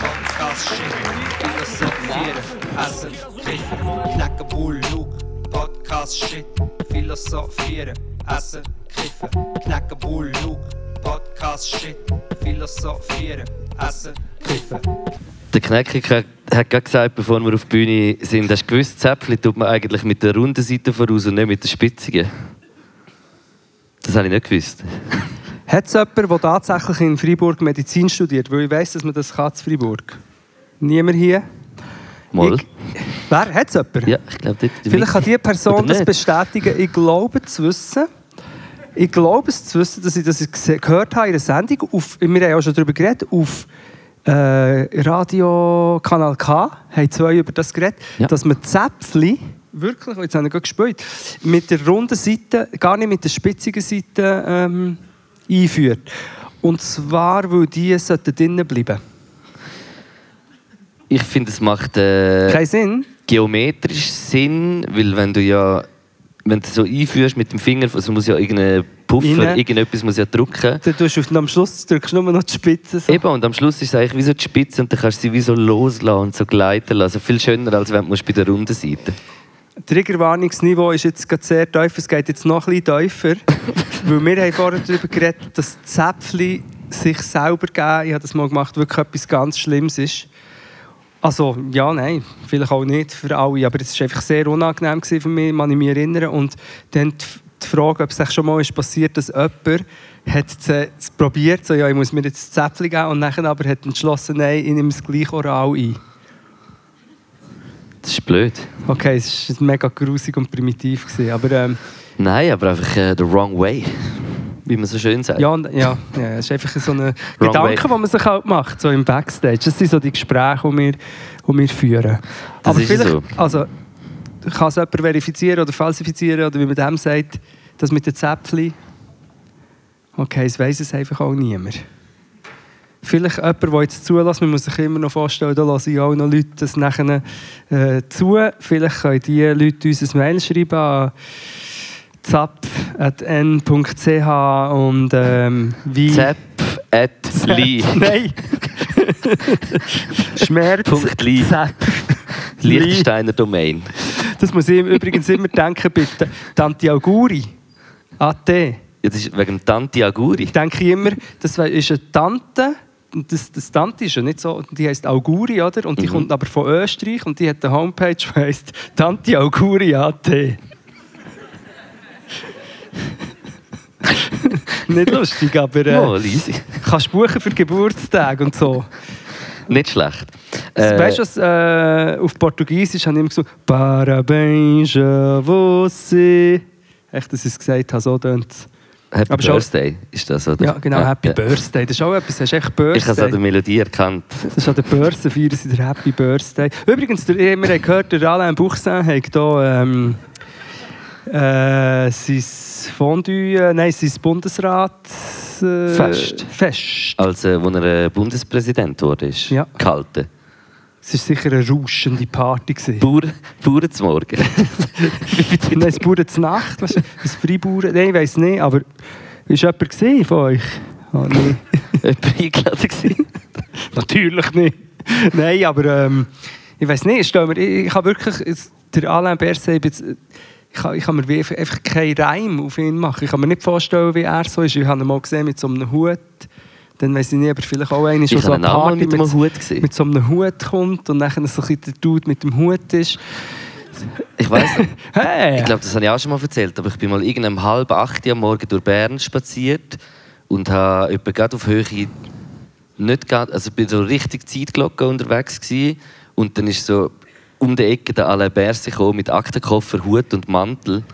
Podcast shit, philosophieren, essen, kiffen, knacken Bull, Luke. Podcast shit, philosophieren, essen, kiffen, knacken Bull, Luke. Podcast shit, philosophieren, essen, kiffen. Der Kneckig hat gerade gesagt, bevor wir auf die Bühne sind, hast du gewusst, Zäpfchen tut man eigentlich mit der runden Seite voraus und nicht mit der spitzigen. Das habe ich nicht gewusst. Hat es jemanden, der tatsächlich in Freiburg Medizin studiert? Weil ich weiss, dass man das kann in Freiburg. Niemand hier? Mal. Ich, wer? Hat es jemanden? Ja, ich glaube, dort. Vielleicht kann diese Person das nicht? bestätigen. Ich glaube zu wissen, ich glaube es zu wissen, dass ich das gehört habe in einer Sendung. Auf, wir haben auch schon darüber geredet. Auf äh, Radio Kanal K haben zwei über das geredet, Ja. dass man Zäpfli wirklich, jetzt habe ich gerade gespielt, mit der runden Seite, gar nicht mit der spitzigen Seite ähm, einführt. Und zwar, weil die sollten drinnen bleiben. Ich finde, es macht äh, Kein Sinn? geometrisch Sinn, weil wenn du ja wenn du so einführst mit dem Finger, also muss ja irgendein Puffer, Rein. irgendetwas muss ja drücken. Dann tust du auf, am Schluss drückst du nur noch die Spitze. So. Eben, und am Schluss ist es eigentlich wie so die Spitze und dann kannst du sie wie so loslassen und so gleiten lassen. Also viel schöner, als wenn du bei der runden Seite. Triggerwarnungsniveau ist jetzt gerade sehr tief, es geht jetzt noch ein bisschen tiefer. weil wir haben vorher darüber geredet, dass die Zäpfchen sich selber geben, ich habe das mal gemacht, wirklich etwas ganz Schlimmes ist. Also, ja, nein, vielleicht auch nicht für alle, aber es war einfach sehr unangenehm für mich, kann ich mich erinnern. Und dann die, Frage, ob es schon mal ist passiert, dass jemand hat es, probiert, so, ja, ich muss mir jetzt das Zäpfchen geben, und nachher aber hat entschlossen, nein, ich nehme es gleich oral ein. Das ist blöd. Okay, es war mega grusig und primitiv, gewesen, aber ähm, Nein, aber einfach äh, the wrong way. Wie man so schön sagt. ja, ja, ja, es ist einfach so ein Gedanke, den man sich halt macht, so im Backstage. Das sind so die Gespräche, die wir, die wir führen. Das aber ist vielleicht, so. also, kann es jemand verifizieren oder falsifizieren, oder wie man dem sagt, das mit den Zäpfchen? Okay, es weiss es einfach auch niemand. Vielleicht jemand, der jetzt zulässt, man muss sich immer noch vorstellen, da lassen ja auch noch Leute das nachher äh, zu. Vielleicht können die Leute uns ein Mail schreiben an zapf.n.ch und ähm, wie... Zap At Lee. Nein. Schmerz. Punkt. Zäpf. Liechtensteiner Domain. Das muss ich übrigens immer denken, bitte. Tante Auguri. AT. Ja, das ist wegen Tanti Aguri. denke ich immer, das ist eine Tante. Und Das, das Tante ist ja nicht so, die heißt Auguri, oder? Und die Mhm. kommt aber von Österreich und die hat eine Homepage, die heißt Tante Auguri AT. nicht lustig, aber äh, Oh, easy. kannst buchen für Geburtstag und so. Nicht schlecht. Äh, weißt du, was äh, auf Portugiesisch habe ich immer gesagt, Parabéns a você. Echt, dass ich es gesagt habe, so tönt es. Happy aber Birthday ist das, oder? Ja, genau, Happy ja. Birthday. Das ist auch etwas, hast du echt Ich habe es an Birthday. der Melodie erkannt. Das ist an der Börse, feiern sie den Happy Birthday. Übrigens, der, wir haben gehört, der Alain Buchsin hat hier ähm, äh, sein Fondue, äh, nein, sein Bundesrat äh, Fest. Fest. Als äh, als er äh, Bundespräsident wurde, ist Ja. gehalten. Es war sicher eine rauschende Party. gewesen. Bauern, Bauern zum Morgen. Nein, das Bauern zur Nacht, weißt du, das Freibauern, nein, ich weiß nicht, aber ist jemand gesehen von euch? Oh, nein. Jemand eingeladen? Natürlich nicht. Nein, aber ähm, ich weiß nicht, stell mir, ich, ich habe wirklich, es- der Alain Berset, ich, ich, kann, mir wie einfach, keinen Reim auf ihn machen. Ich kann mir nicht vorstellen, wie er so ist. Ich habe ihn mal gesehen mit so einem Hut. Dann weiß ich nicht, aber vielleicht auch einer, der so eine Party mit einem Hut gesehen. mit so einem Hut kommt und dann so ein der Dude mit dem Hut ist. Ich weiß nicht. Hey! Ich glaube, das habe ich auch schon mal erzählt, aber ich bin mal irgendwann halb acht am Morgen durch Bern spaziert und habe etwa gerade auf Höhe nicht gerade, also bin so richtig Zeitglocke unterwegs gewesen. und dann ist so um die Ecke der Alain Berset gekommen mit Aktenkoffer, Hut und Mantel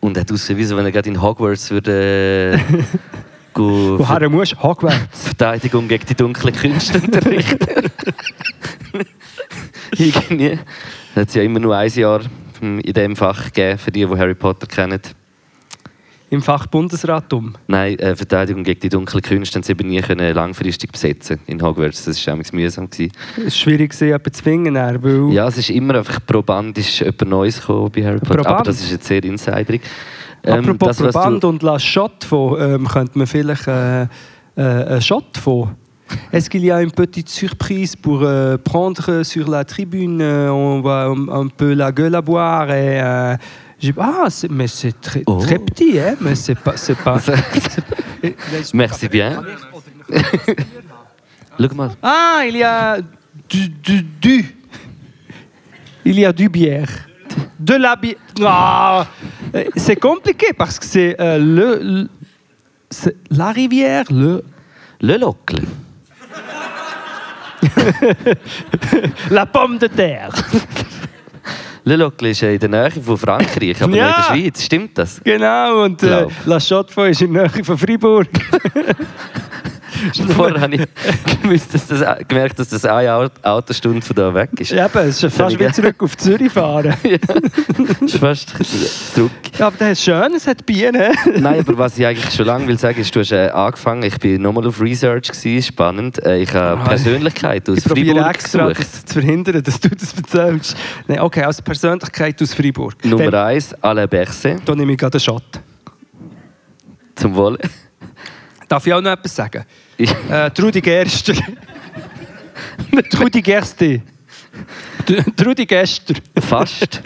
und hat ausgesehen, wie wenn er gerade in Hogwarts würde äh, go- Woher musst du? Hogwarts. Verteidigung gegen die dunklen Künste unterrichten. Irgendwie. Es hat ja immer nur ein Jahr in diesem Fach gegeben, für die, die Harry Potter kennen. Im Fach Bundesrat um. Nein, äh, Verteidigung gegen die dunklen Künste haben sie eben nie können langfristig besetzen in Hogwarts. Das war mühsam. Gewesen. Es war schwierig, jemanden zu finden, weil... Ja, es ist immer einfach pro Band ist jemand Neues gekommen bei Harry Potter. Pro Aber das ist jetzt sehr insiderig. Ähm, Apropos das, Proband du- und La Shot von, ähm, könnte man vielleicht äh, äh, einen Shot von. Est-ce qu'il y a une petite surprise pour euh, prendre sur la tribune euh, On va un, un peu la gueule à boire et euh, j'ai- ah, c'est- mais c'est très, Oh. très petit, hein, mais c'est pas, c'est pas. Merci bien. Ah, il y a du, du, du. Il y a du bière. De la bière. Ah, c'est compliqué parce que c'est euh, le, le- c'est la rivière, le Le Lockle. la pomme de terre. Le Lockle ist in der Nähe von Frankreich, aber Ja. nicht in der Schweiz. Stimmt das? Genau, und äh. La Chaux-de-Fonds ist in der Nähe von Freiburg. Vorher habe ich gewusst, dass das, gemerkt, dass das eine Au- Autostunde von da weg ist. Ja, eben, es ist fast wie zurück auf Zürich fahren. ist fast zurück. Ja, aber das ist schön, es hat Bienen. Nein, aber was ich eigentlich schon lange will sagen, ist, du hast äh, angefangen, ich bin nochmal auf Research, gewesen, spannend. Äh, ich habe Ah, Persönlichkeit aus Ich probiere Freiburg extra, gesucht. das zu verhindern, dass du das erzählst. Nein, okay, als Persönlichkeit aus Freiburg. Nummer Dann, 1, Alain Berset, da nehme ich gerade einen Shot. zum Wohl. Darf ich auch noch etwas sagen? Äh, Trudi Gerster. Trudi Gerste. Tr- Trudi Gester. Fast.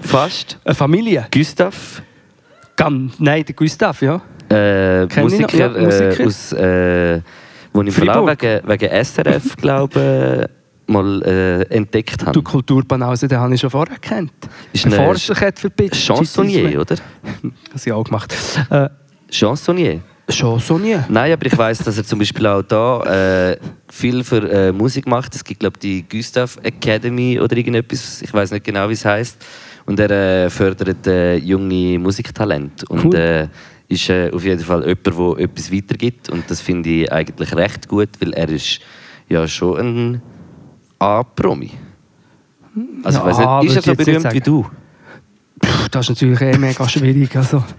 Fast. Eine Familie. Gustav, Gan Nein, der Gustav, ja. äh, Musiker, ja, Musiker. Äh, aus, äh, wo ich vor allem Freiburg. wegen, wegen SRF, glaube mal äh, entdeckt habe. Du Kulturbanause, den habe ich schon vorher gekannt. Ist eine sich hat verbissen. Chansonnier, oder? Das habe ich auch gemacht. Äh, Chansonnier. Chansonnier? Nein, aber ich weiß, dass er zum Beispiel auch da äh, viel für äh, Musik macht. Es gibt, glaube die Gustav Academy oder irgendetwas. Ich weiß nicht genau, wie es heißt. Und er äh, fördert äh, junge Musiktalente. Und Cool. äh, ist äh, auf jeden Fall jemand, der etwas weitergibt. Und das finde ich eigentlich recht gut, weil er ist ja schon ein A-Promi. Also, Ja, ich weiss nicht, ist er ich so berühmt sagen. wie du? Puh, das ist natürlich eh mega schwierig. Also.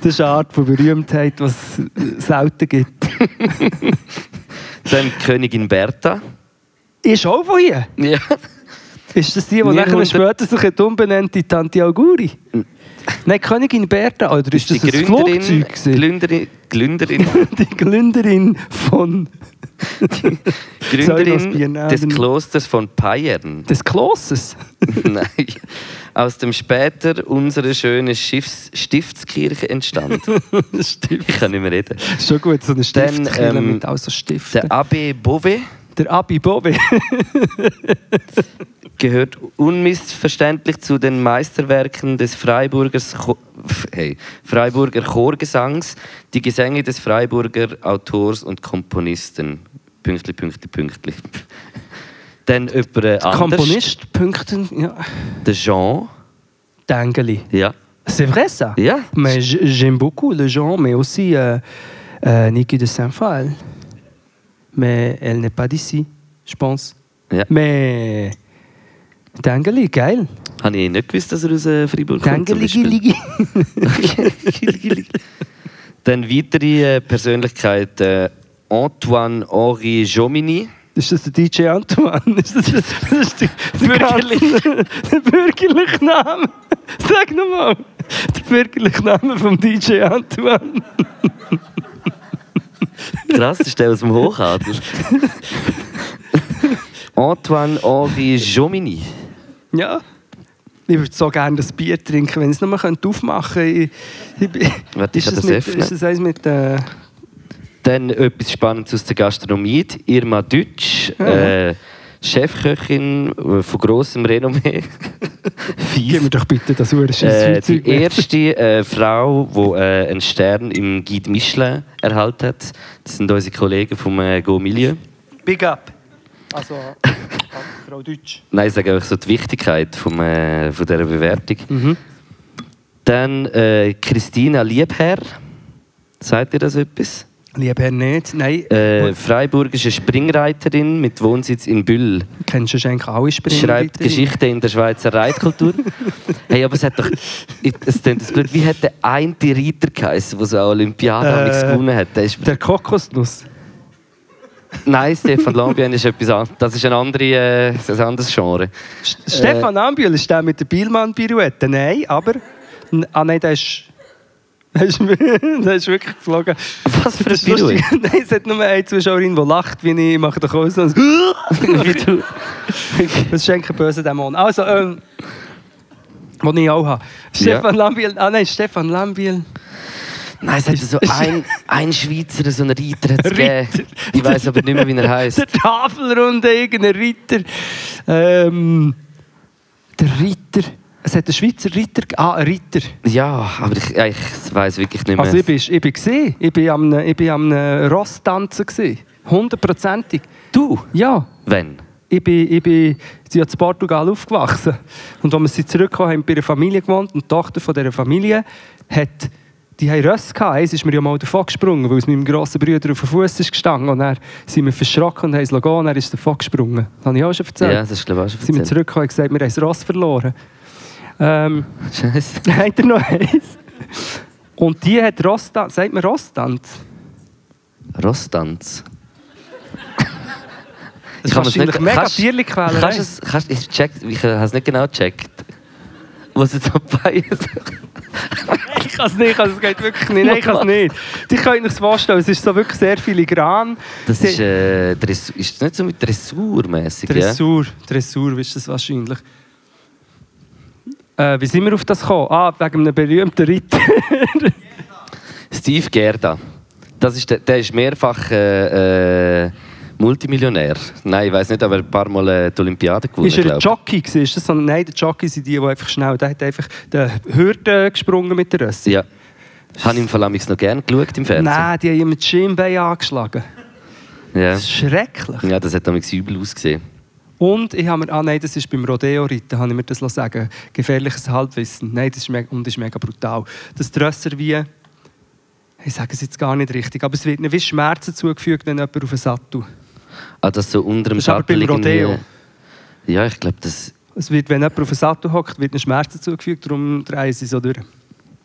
Das ist eine Art von Berühmtheit, die es selten gibt. Dann Königin Bertha. Ist auch von ihr? Ja. Ist das die, die nachher später sich hat umbenannt in Tante Auguri? Nein, Königin Bertha, oder ist das die Gründerin, gewesen? Gründerin, Gründerin, Die Gründerin von Gründerin Biennale des. Klosters von Payern. des Klosters. Nein. Aus dem später unsere schöne Schiffs Stiftskirche entstand. Stimmt. Ich kann nicht mehr reden. Schon gut, so eine Stiftkille ähm, mit all so Stiften. Der Abbé Beauvais Der Abi Bobe. gehört unmissverständlich zu den Meisterwerken des Freiburgers Cho hey, Freiburger Chorgesangs, die Gesänge des Freiburger Autors und Komponisten. Pünktli, Pünktli, Pünktli. Dann jemand. Komponist, Punkten, ja. Der Jean. Dengeli. Ja. C'est vrai ça Ja. Mais j'aime beaucoup le Jean, mais aussi euh, euh, Niki de Saint-Phal. Mais elle n'est pas d'ici, je pense. Ja. Mais Dengeli, geil. Habe ich nicht gewusst, dass er aus äh, Freiburg kommt. Dengeli. Dann weitere Persönlichkeit äh, Antoine-Henri Jomini. Ist das der DJ Antoine? Ist das, das ist der, der, Bürgerlich. ganze- der bürgerliche Name? Sag nochmal. Der bürgerliche Name vom DJ Antoine. Krass, ist der aus dem Hochadel. Antoine-Henri Jomini. Ja. Ich würde so gerne das Bier trinken, wenn ich es nur aufmachen könnte. Ich, ich, Warte, ist, das das mit, öffnen. ist das eins mit. Äh, Dann etwas Spannendes aus der Gastronomie. Irma Deutsch, äh, Chefköchin äh, von grossem Renommee. gib mir doch bitte das Uhr. Äh, die erste äh, Frau, die äh, einen Stern im Guide Michelin erhalten hat. Das sind unsere Kollegen vom äh, Go Milieu. Big up. Also, Frau Deutsch. Nein, ich sage einfach so die Wichtigkeit vom, äh, von dieser Bewertung. Mhm. Dann äh, Christina Liebherr. Sagt ihr das etwas? Lieber nicht. Nein, Äh, Freiburgische Springreiterin mit Wohnsitz in Büll. kennst du eigentlich alle Springer? Schreibt Geschichte in der Schweizer Reitkultur. hey, aber es hat doch. Es klingt das blöd. Wie hat der eine Reiter geheißen, der so eine Olympiade Äh, gewonnen hat? Der ist, Der Kokosnuss. nein, Stefan Lambien ist etwas anderes. Das ist ein, andere, äh, ist ein anderes Genre. St- Stefan Ambiel ist der mit der Bielmann-Pirouette. Nein, aber. Ah nein, der ist. Der ist, der ist wirklich geflogen. Was für ein Das. Pirouette? Nein, es hat nur eine Zuschauerin, die lacht, wie ich mache doch ein Wie du. Das ist eigentlich ein böser Dämon. Also, ähm, den ich auch habe. Stefan Lambiel. Ah nein, Stefan Lambiel. Nein, es hat so ein, ein Schweizer, so einen Reiter hat's gegeben. Ich weiß aber nicht mehr, wie er heißt. Der Tafelrunde, irgendein Ritter. Ähm, der Ritter. Es hat einen Schweizer Ritter. Ah, ein Ritter. Ja, aber ich, ich weiß wirklich nicht mehr. Also ich bin, ich bin gesehen. Ich bin am, ich bin am Ross tanzen gesehen. Hundertprozentig. du? Ja. Wenn? Ich bin, ich bin sie in Portugal aufgewachsen. Und als wir sie zurückgekommen haben, bei einer Familie gewohnt. Und die Tochter von dieser Familie hat, die haben Rösse gehabt. Eins ist mir ja mal davon gesprungen, weil es meinem grossen Bruder auf den Fuß ist gestanden. Und dann sind wir verschrocken und haben es gehen, und er ist davon gesprungen. Das habe ich auch schon erzählt. Ja, das ist glaube ich auch schon sind wir erzählt. zurückgekommen und gesagt, wir haben das Ross verloren. Ähm, Scheiße. hat er noch eins? Und die hat Rostand, sagt man Rostand? Rostanz. Das kann wahrscheinlich mega kannst-. Kannst es, kannst, ich, check, ich habe es nicht genau gecheckt. Was jetzt dabei ist. Ich kann es nicht, es geht wirklich nicht. Nein, ich kann es nicht. Ich kann euch vorstellen, es ist so wirklich sehr filigran. Das ist, äh, Dressur, ist das nicht so mit Dressurmäßig, ja? Dressur, Dressur ist das wahrscheinlich. Äh, wie sind wir auf das gekommen? Ah, wegen einem berühmten Ritter. Steve Gerda. Das ist der, der ist mehrfach äh, äh, Multimillionär. Nein, ich weiß nicht, aber ein paar Mal äh, die Olympiade gewonnen. ist er ein. Jockey gewesen? Ist das so? Nein, der Jockey sind die, die einfach schnell... Der hat einfach den Hürden gesprungen mit der Rösse. Ja. Habe ich im Fall noch gerne geschaut im Fernsehen. Nein, die haben ihm das Schienbein angeschlagen. Ja. Das ist schrecklich. ja, das hat amigs übel ausgesehen. Und ich habe mir, ah nein, das ist beim Rodeo-Reiten, habe ich mir das sagen Gefährliches Halbwissen. Nein, das ist mega, und das ist mega brutal. Das Drösser wie, ich sage es jetzt gar nicht richtig, aber es wird wie Schmerzen zugefügt, wenn jemand auf einen Sattel. Ah, das so unter dem Sattel beim Rodeo. Ja, ich glaube, das, Es wird, wenn jemand auf einen Sattel hockt, wird ihnen Schmerzen zugefügt, darum drehen sie so durch.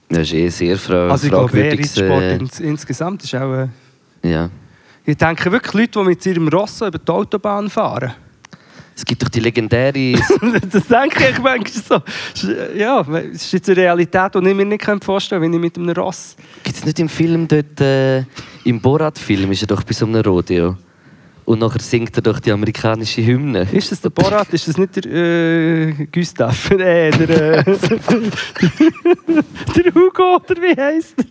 das ist eh sehr fra Also ich glaube, fragwürdiges... Reitsport Äh, ins, insgesamt ist auch... Äh, ja. ich denke wirklich Leute, die mit ihrem Rosso über die Autobahn fahren. Es gibt doch die legendäre. das denke ich manchmal so. Ja, es ist jetzt eine Realität, die ich mir nicht vorstellen kann, wenn ich mit einem Ross... Gibt es nicht im Film dort, äh, im Borat-Film, ist er doch bei so einem Rodeo? Und nachher singt er doch die amerikanische Hymne. Ist das der Borat? Ist das nicht der äh, Gustav? äh, der, äh, der Hugo, oder wie heisst er?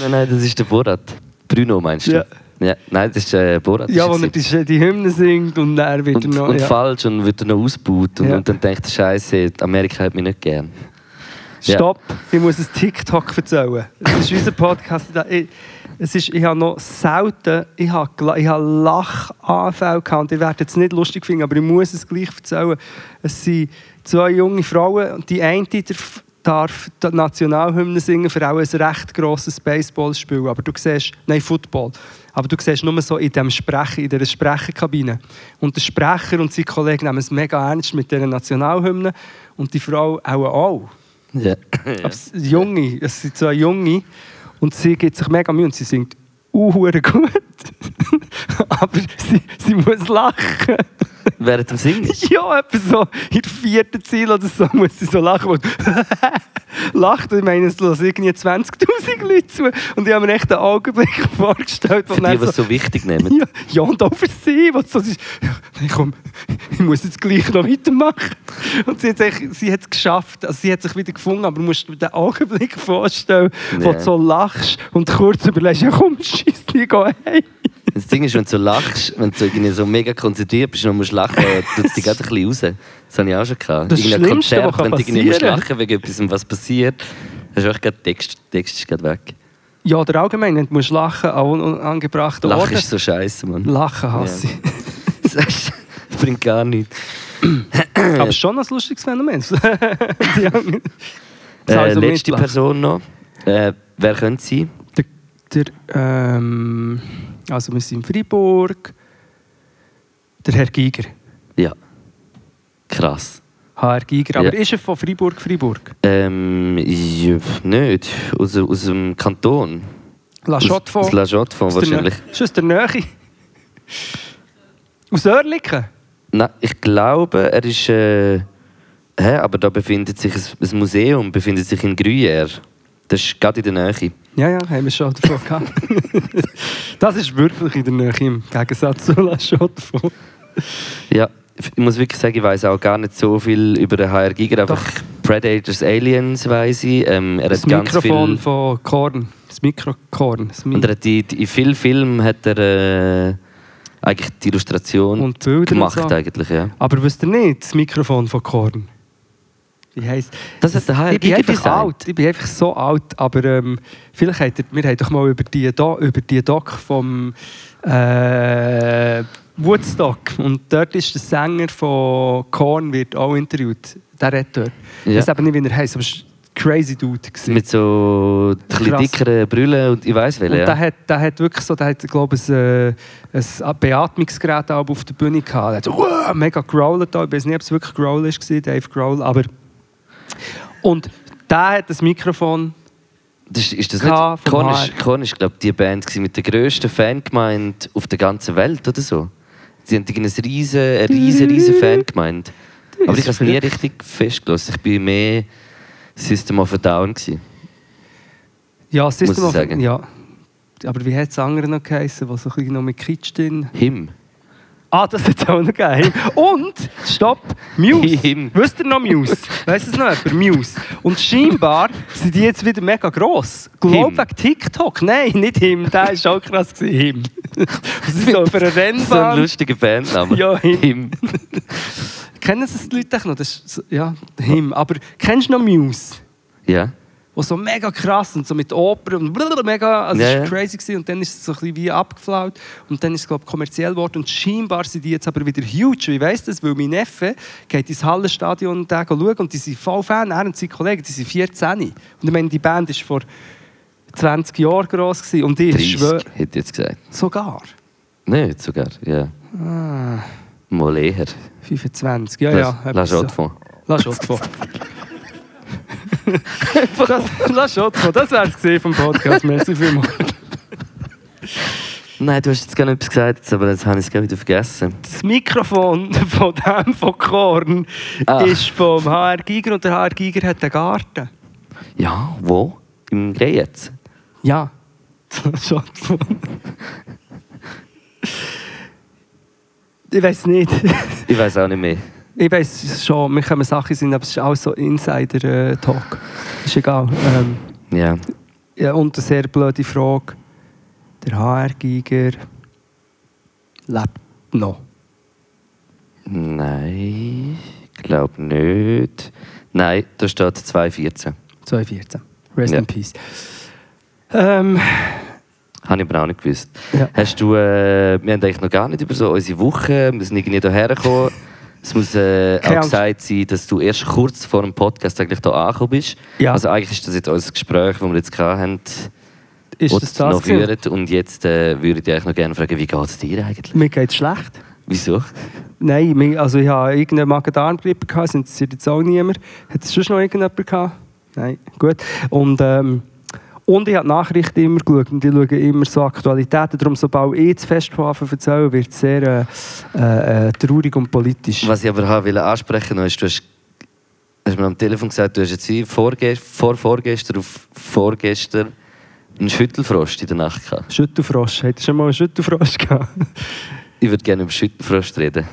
Nein, nein, das ist der Borat. Bruno meinst du? Ja. Ja nein, das ist äh, Borat. Ja, wo er die, die Hymne singt und er wird und, noch... und ja. falsch und wird er noch ausgebaut. Und, Ja. und dann denkt er, Scheiße, Amerika hat mich nicht gern. Ja. Stopp, ich muss ein TikTok erzählen. Das ist unser Podcast. Ich, es ist, ich habe noch selten ich habe, ich habe Lachanfälle gehabt. Und ihr werdet es nicht lustig finden, aber ich muss es gleich erzählen. Es sind zwei junge Frauen und die eine darf, darf die Nationalhymne singen für auch ein recht grosses Baseballspiel. Aber du siehst, nein, Football. Aber du siehst nur so in, dem Sprecher, in dieser Sprecherkabine. Und der Sprecher und seine Kollegen nehmen es mega ernst mit dieser Nationalhymne. Und die Frau auch. auch. Ja. Aber es Junge, es sind zwei Junge und sie gibt sich mega Mühe und sie singt uhuere gut. Aber sie, sie muss lachen. Während dem Singen? Ja, etwa so in der vierten Ziel oder so muss sie so lachen. Und lacht. Und ich meine, es hören irgendwie 20'000 Leute zu. Und ich habe mir echt einen Augenblick vorgestellt, wo Für die, es so, so wichtig nehmen. ja, ja, und auch für sie. Was so, sie ist, ja, nein, komm, ich muss jetzt gleich noch weitermachen. Und sie hat, sie hat es geschafft. Also sie hat sich wieder gefunden, aber du musst dir den Augenblick vorstellen, wo Ja. du so lachst und kurz überlegst, ja komm, scheiss, ich gehe heim. Das Ding ist, wenn du so lachst, wenn du irgendwie so mega konzentriert bist und musst lachen, tut es dich gerade ein bisschen raus. Das habe ich auch schon gehabt. Das Irgendein Schlimmste, Konzert, wenn du irgendwie musst lachen wegen etwas, was passiert, hast du auch gerade Text, Text ist gerade weg. Ja, oder allgemein, wenn du musst lachen an unangebrachten Lachen Orten. ist so scheiße, Mann. Lachen hasse Ja. ich. Das ist- das bringt gar nichts. Aber schon ein lustiges Phänomen. Die Äh, letzte mitlachen. Person noch. Äh, wer könnte sein? Der, der, ähm, also wir sind in Freiburg. Der Herr Giger. Ja. Krass. HR Giger. Aber Ja. ist er von Freiburg, Freiburg? Ähm, ja, nicht. Aus, aus dem Kanton. La Chotte Aus? La der wahrscheinlich. Ist aus der Nähe? Aus Oerlikon? Nein, ich glaube, er ist. Äh, hä, aber da befindet sich ein, ein Museum befindet sich in Gruyère. Das ist gerade in der Nähe. Ja, ja, haben wir schon davon gehabt. das ist wirklich in der Nähe, im Gegensatz zu La von. Ja, ich muss wirklich sagen, ich weiß auch gar nicht so viel über den HR Giger. Einfach Predators, Aliens weiß ich. Ähm, er Das hat ganz Mikrofon viel. von Korn. Das Mikrokorn. Das Und er hat die, die, in vielen Filmen hat er äh, eigentlich die Illustration Und Bilder gemacht und so. eigentlich, ja. Aber wisst ihr nicht, das Mikrofon von Korn? Wie heisst Das hat der ich bin einfach alt. Ich bin einfach so alt. Aber ähm, vielleicht habt ihr, wir haben doch mal über die, Do über die Doc vom äh, Woodstock. Und dort ist der Sänger von Korn wird auch interviewt. Der redet dort. Ich Ja. weiß eben nicht, wie er heisst, aber es war ein crazy Dude. gewesen. Mit so dickeren Brüllen und ich weiß welche. Und Ja. der hat, der hat wirklich so, der hat, glaube ich, ein, äh, ein Beatmungsgerät auf der Bühne gehabt. Er hat so, mega growlet da. Ich weiß nicht, ob es wirklich Growl war, Dave Growl, aber... Und der hat das Mikrofon... Das ist, das nicht? Korn ist, Korn ist glaube die Band mit der grössten Fangemeinde auf der ganzen Welt oder so. Sie haben eine riesen, riesen, riesen Fangemeinde. Aber ich habe es nie richtig festgelassen. Ich bin mehr System of a Down gewesen. Ja, System of- sagen. Ja. Aber wie hat das andere noch geheißen, was so ein bisschen noch mit Kitsch drin... Him. Ah, das es auch noch gegeben. Und, stopp, Muse. Him. Wisst ihr noch Muse? Weißt du es noch jemand? Muse. Und scheinbar sind die jetzt wieder mega gross. Glaub wegen TikTok. Nein, nicht Him. Der war auch krass. Gewesen. Him. Das ist so auf einer So ein Rennbahn. lustiger Bandname. Ja, Him. Him. Kennen das die Leute noch? Das ist ja, Him. Aber kennst du noch Muse? Ja. Wo so mega krass und so mit Oper und blablabla, mega, also Ja, es war crazy gewesen. und dann ist es so ein bisschen wie abgeflaut und dann ist es glaube ich kommerziell geworden und scheinbar sind die jetzt aber wieder huge. Und Ich weiss das, weil mein Neffe geht ins Hallenstadion da schauen und die sind voll Fan, er und seine Kollegen, die sind 14. Und ich meine, die Band ist vor 20 Jahren gross gewesen und ich 30, schwöre, hätte jetzt gesagt. sogar Nicht sogar, ja. ah, Mal eher. 25, ja, Lass- ja. Lass etwas Schott von. Lass Schott von. das, lass Schott von. Das wäre es gewesen vom Podcast. Merci vielmals. Nein, du hast jetzt gerne etwas gesagt, aber jetzt habe ich es gerade wieder vergessen. Das Mikrofon von dem von Korn Ah. ist vom HR Giger und der HR Giger hat einen Garten. Ja, wo? Im jetzt? Ja. Schon. ich weiß nicht. Ich weiß auch nicht mehr. Ich weiß schon, mir kommen Sachen sind, aber es ist auch so Insider-Talk. Ist egal. Ähm, Ja. ja, und eine sehr blöde Frage. Der HR-Giger lebt noch. Nein, ich glaube nicht. Nein, da steht 214. 2014. Rest Ja. in Peace. Ähm, Habe ich aber auch nicht gewusst. Ja. Hast du, äh, wir haben eigentlich noch gar nicht über so unsere Woche, wir sind irgendwie hierher gekommen. Es muss äh, auch gesagt sein, dass du erst kurz vor dem Podcast eigentlich hier angekommen bist. Ja. Also eigentlich ist das jetzt unser Gespräch, das wir jetzt haben, ist das das? noch führen. Und jetzt äh, würde ich dich eigentlich noch gerne fragen, wie geht es dir eigentlich? Mir geht es schlecht. Wieso? Nein, also ich habe irgendeine Magen-Darm-Grippe gehabt, es interessiert jetzt auch niemand. Hat es schon noch irgendjemand gehabt? Nein, gut. Und, ähm, und ich habe die Nachrichten immer geschaut und ich schaue immer so Aktualitäten. Darum, sobald ich das Fest von Anfang erzähle, wird es sehr äh, äh, äh, traurig und politisch. Was ich aber habe wollte ansprechen noch ist, du hast, hast mir am Telefon gesagt, du hast jetzt wie vorgest, vor vorgestern auf vorgestern einen Schüttelfrost in der Nacht gehabt. Schüttelfrosch. Habt ihr schon mal einen Schüttelfrosch gehabt? Ich würde gerne über Schüttelfrost reden.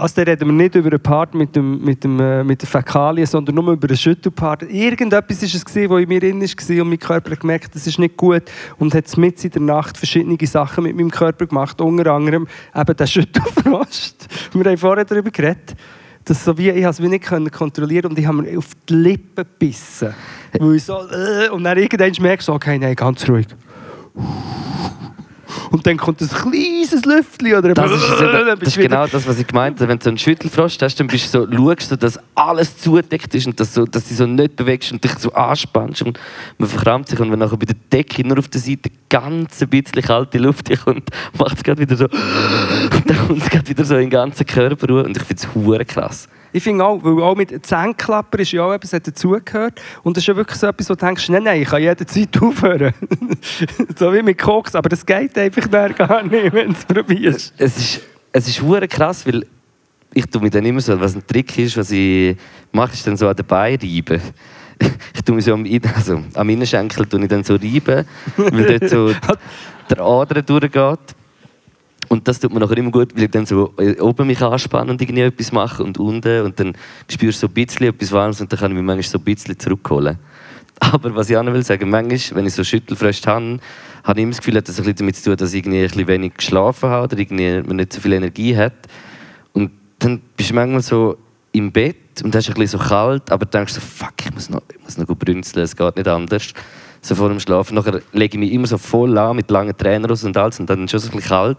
Also da reden wir nicht über einen Part mit, dem, mit, dem, äh, mit den Fäkalien, sondern nur über einen Schüttelpart. Irgendetwas war es, was in mir drin war und mein Körper hat gemerkt, das ist nicht gut und hat mit in der Nacht verschiedene Sachen mit meinem Körper gemacht, unter anderem eben den Schüttelfrost. Wir haben vorher darüber geredet. Das so wie, ich es wie nicht kontrollieren und ich habe mir auf die Lippen gebissen. Weil ich so, äh, und dann irgendwann merkst du, okay, nein, ganz ruhig. Und dann kommt ein kleines Lüftchen oder ein Das ist, eben. das ist genau das, was ich gemeint habe. Wenn du so einen Schüttelfrost hast, dann bist du so, schaust du, dass alles zudeckt ist und dass, so, dass du dich so nicht bewegst und dich so anspannst und man verkrampft sich. Und wenn nachher bei der Decke nur auf der Seite ganz ein bisschen kalte Luft kommt, macht es gerade wieder so und dann kommt es gerade wieder so in den ganzen Körper und ich finde es krass. Ich finde auch, weil auch mit Zähneklapper ist ja auch etwas, hat dazugehört. Und das ist ja wirklich so etwas, wo du denkst, nein, nein, ich kann jederzeit aufhören. so wie mit Koks, aber das geht einfach gar nicht, wenn du es probierst. Es ist, es ist krass, weil ich tue mir dann immer so, was ein Trick ist, was ich mache, ist dann so an den Beinen reiben. Ich tue mir so am, also, am Innenschenkel tue ich dann so reiben, weil dort so der Ader durchgeht. Und das tut mir nachher immer gut, weil ich dann so oben mich anspanne und irgendwie etwas mache und unten und dann spürst du so ein bisschen etwas Warmes und dann kann ich mich manchmal so ein bisschen zurückholen. Aber was ich auch noch will sagen, manchmal, wenn ich so Schüttelfrost habe, habe ich immer das Gefühl, hat das ein bisschen damit zu tun, dass ich irgendwie ein bisschen wenig geschlafen habe oder irgendwie man nicht so viel Energie hat. Und dann bist du manchmal so im Bett und ist ein bisschen so kalt, aber denkst so, fuck, ich muss noch, ich muss noch gut brünzeln, es geht nicht anders. So vor dem Schlafen. Nachher lege ich mich immer so voll an mit langen Tränen und alles und dann ist es schon so ein bisschen kalt.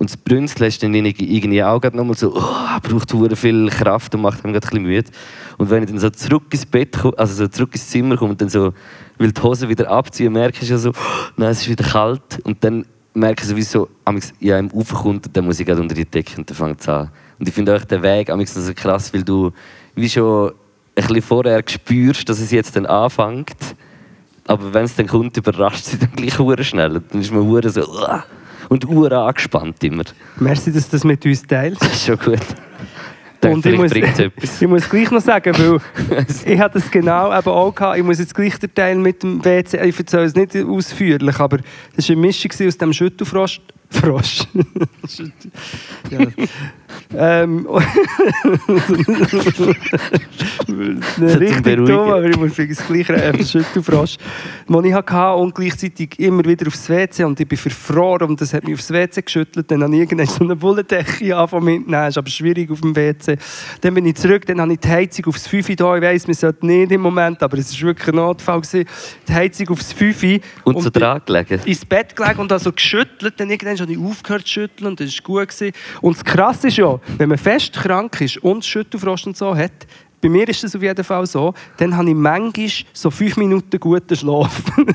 Und das Brünzeln ist dann irgendwie- auch nochmal so, oh, braucht hure viel Kraft und macht mich gerade ein bisschen müde. Und wenn ich dann so zurück ins Bett komme, also so zurück ins Zimmer komme und dann so will die Hose wieder abziehen, merke ich ja so, oh, nein, es ist wieder kalt. Und dann merke ich so, wie es so, amigs, ja, im Aufkommt und dann muss ich gerade unter die Decke und dann fängt es an. Und ich finde auch den Weg amigs so krass, weil du wie schon ein bisschen vorher spürst, dass es jetzt dann anfängt. Aber wenn es dann kommt, überrascht dich dann gleich schnell. Dann ist man so «Uah!» Und hure angespannt immer. Merci, dass du das mit uns teilst. Das ist schon gut. Denke, Und ich muss, es ich muss gleich noch sagen, weil ich hatte das genau eben auch gehabt. Ich muss jetzt gleich den Teil mit dem WC, ich erzähle es nicht ausführlich, aber das war eine Mischung aus dem Schüttelfrost. Frosch. ja. Ähm, eine richtig dumm, aber ich muss es gleich äh, Schüttelfrosch. Den ich hatte und gleichzeitig immer wieder aufs WC und ich bin verfroren und das hat mich aufs WC geschüttelt. Dann habe ich irgendwann so eine Bullendecke angefangen mitzunehmen. ist aber schwierig auf dem WC. Dann bin ich zurück, dann habe ich die Heizung aufs 5 da. Ich weiss, wir sollten nicht im Moment, aber es war wirklich ein Notfall. Gewesen. Die Heizung aufs 5 Und so bin- dran gelegen. ins Bett gelegen und also geschüttelt. Dann irgendwann habe ich aufgehört zu schütteln und das war gut. Gewesen. Und das Krasse ist ja, wenn man fest krank ist und Schüttelfrost und so hat, bei mir ist das auf jeden Fall so, dann habe ich manchmal so fünf Minuten guten Schlaf. Ja.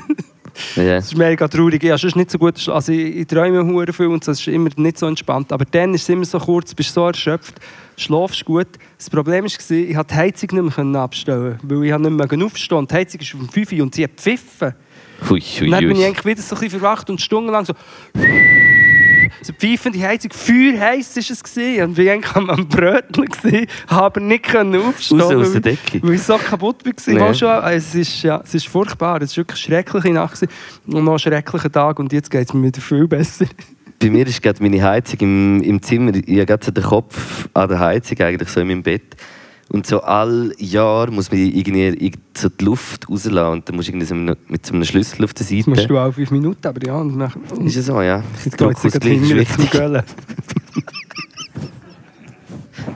Das ist mega traurig. Ich habe sonst nicht so gut. Also ich, ich träume hure viel und das ist immer nicht so entspannt. Aber dann ist es immer so kurz, bist so erschöpft, schlafst gut. Das Problem war, ich konnte die Heizung nicht mehr abstellen, weil ich nicht mehr aufstehen konnte. Die Heizung ist dem 5 Uhr und sie hat gepfiffen. Hui, hui, dann bin ich eigentlich wieder so ein bisschen verwacht und stundenlang so. So pfeifende Heizung, feuerheiß war es. Gewesen. Und wir waren am Bröteln, gewesen, aber nicht können aufstehen Raus aus der Decke. Weil ich so kaputt war. Nee. Schon, also es, ist, ja, es ist furchtbar. Es war wirklich eine schreckliche Nacht und noch ein schrecklicher Tag. Und jetzt geht es mir wieder viel besser. Bei mir ist gerade meine Heizung im, im Zimmer. Ich habe gerade so den Kopf an der Heizung, eigentlich so in meinem Bett. Und so all Jahr muss man irgendwie irgend so die Luft rauslassen. Und dann musst du irgendwie so mit so einem Schlüssel auf der Das musst Seite. du auch fünf Minuten, aber ja. Und dann, Ist es so, ja. jetzt geht es zum wichtig. Göllen.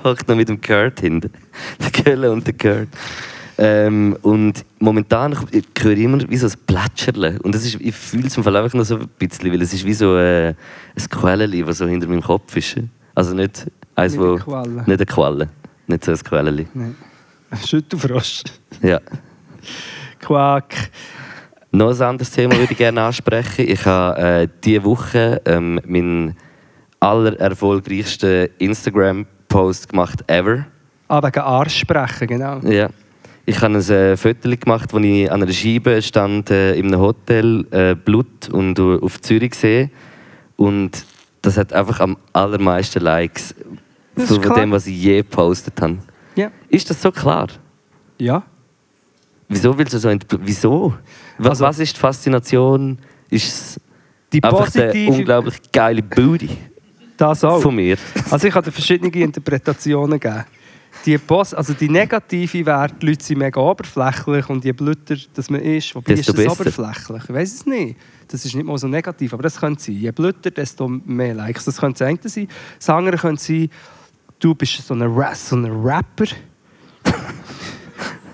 Hockt noch mit dem Kurt hinten. Der Kölle und der Kurt. Ähm, und momentan ich höre ich immer wie so ein Plätscherle. Und das ist, ich fühle es im Fall einfach noch so ein bisschen, weil es ist wie so äh, ein Quelleli, das so hinter meinem Kopf ist. Also nicht eins, Nicht wo... eine Qualle. Nicht eine Qualle. Nicht so ein Quelleli. Nein. Schüttelfrosch. Ja. Quack. Noch ein anderes Thema würde ich gerne ansprechen. Ich habe äh, diese Woche ähm, meinen aller erfolgreichsten Instagram-Post gemacht ever. Ah, wegen Arsch sprechen, genau. Ja. Ich habe ein äh, Foto gemacht, wo ich an einer Scheibe stand äh, in einem Hotel äh, Blut und äh, auf Zürich sehe. Und das hat einfach am allermeisten Likes Das so von dem, was ich je gepostet habe. Ja. Ist das so klar? Ja. Wieso willst du so ent- Wieso? Was, Also- was ist die Faszination? Ist es Die einfach positive- unglaublich geile Booty Das auch. von mir? Also ich dir verschiedene Interpretationen gegeben. Die, Pos also die negative wäre, die Leute sind mega oberflächlich und je blöder dass man ist, wobei Desto ist das besser. oberflächlich? Ich weiß es nicht. Das ist nicht mal so negativ, aber das könnte sein. Je blöder, desto mehr Likes. Das könnte das eine sein. Das andere könnte sein, du bist so ein, Ra so ein Rapper.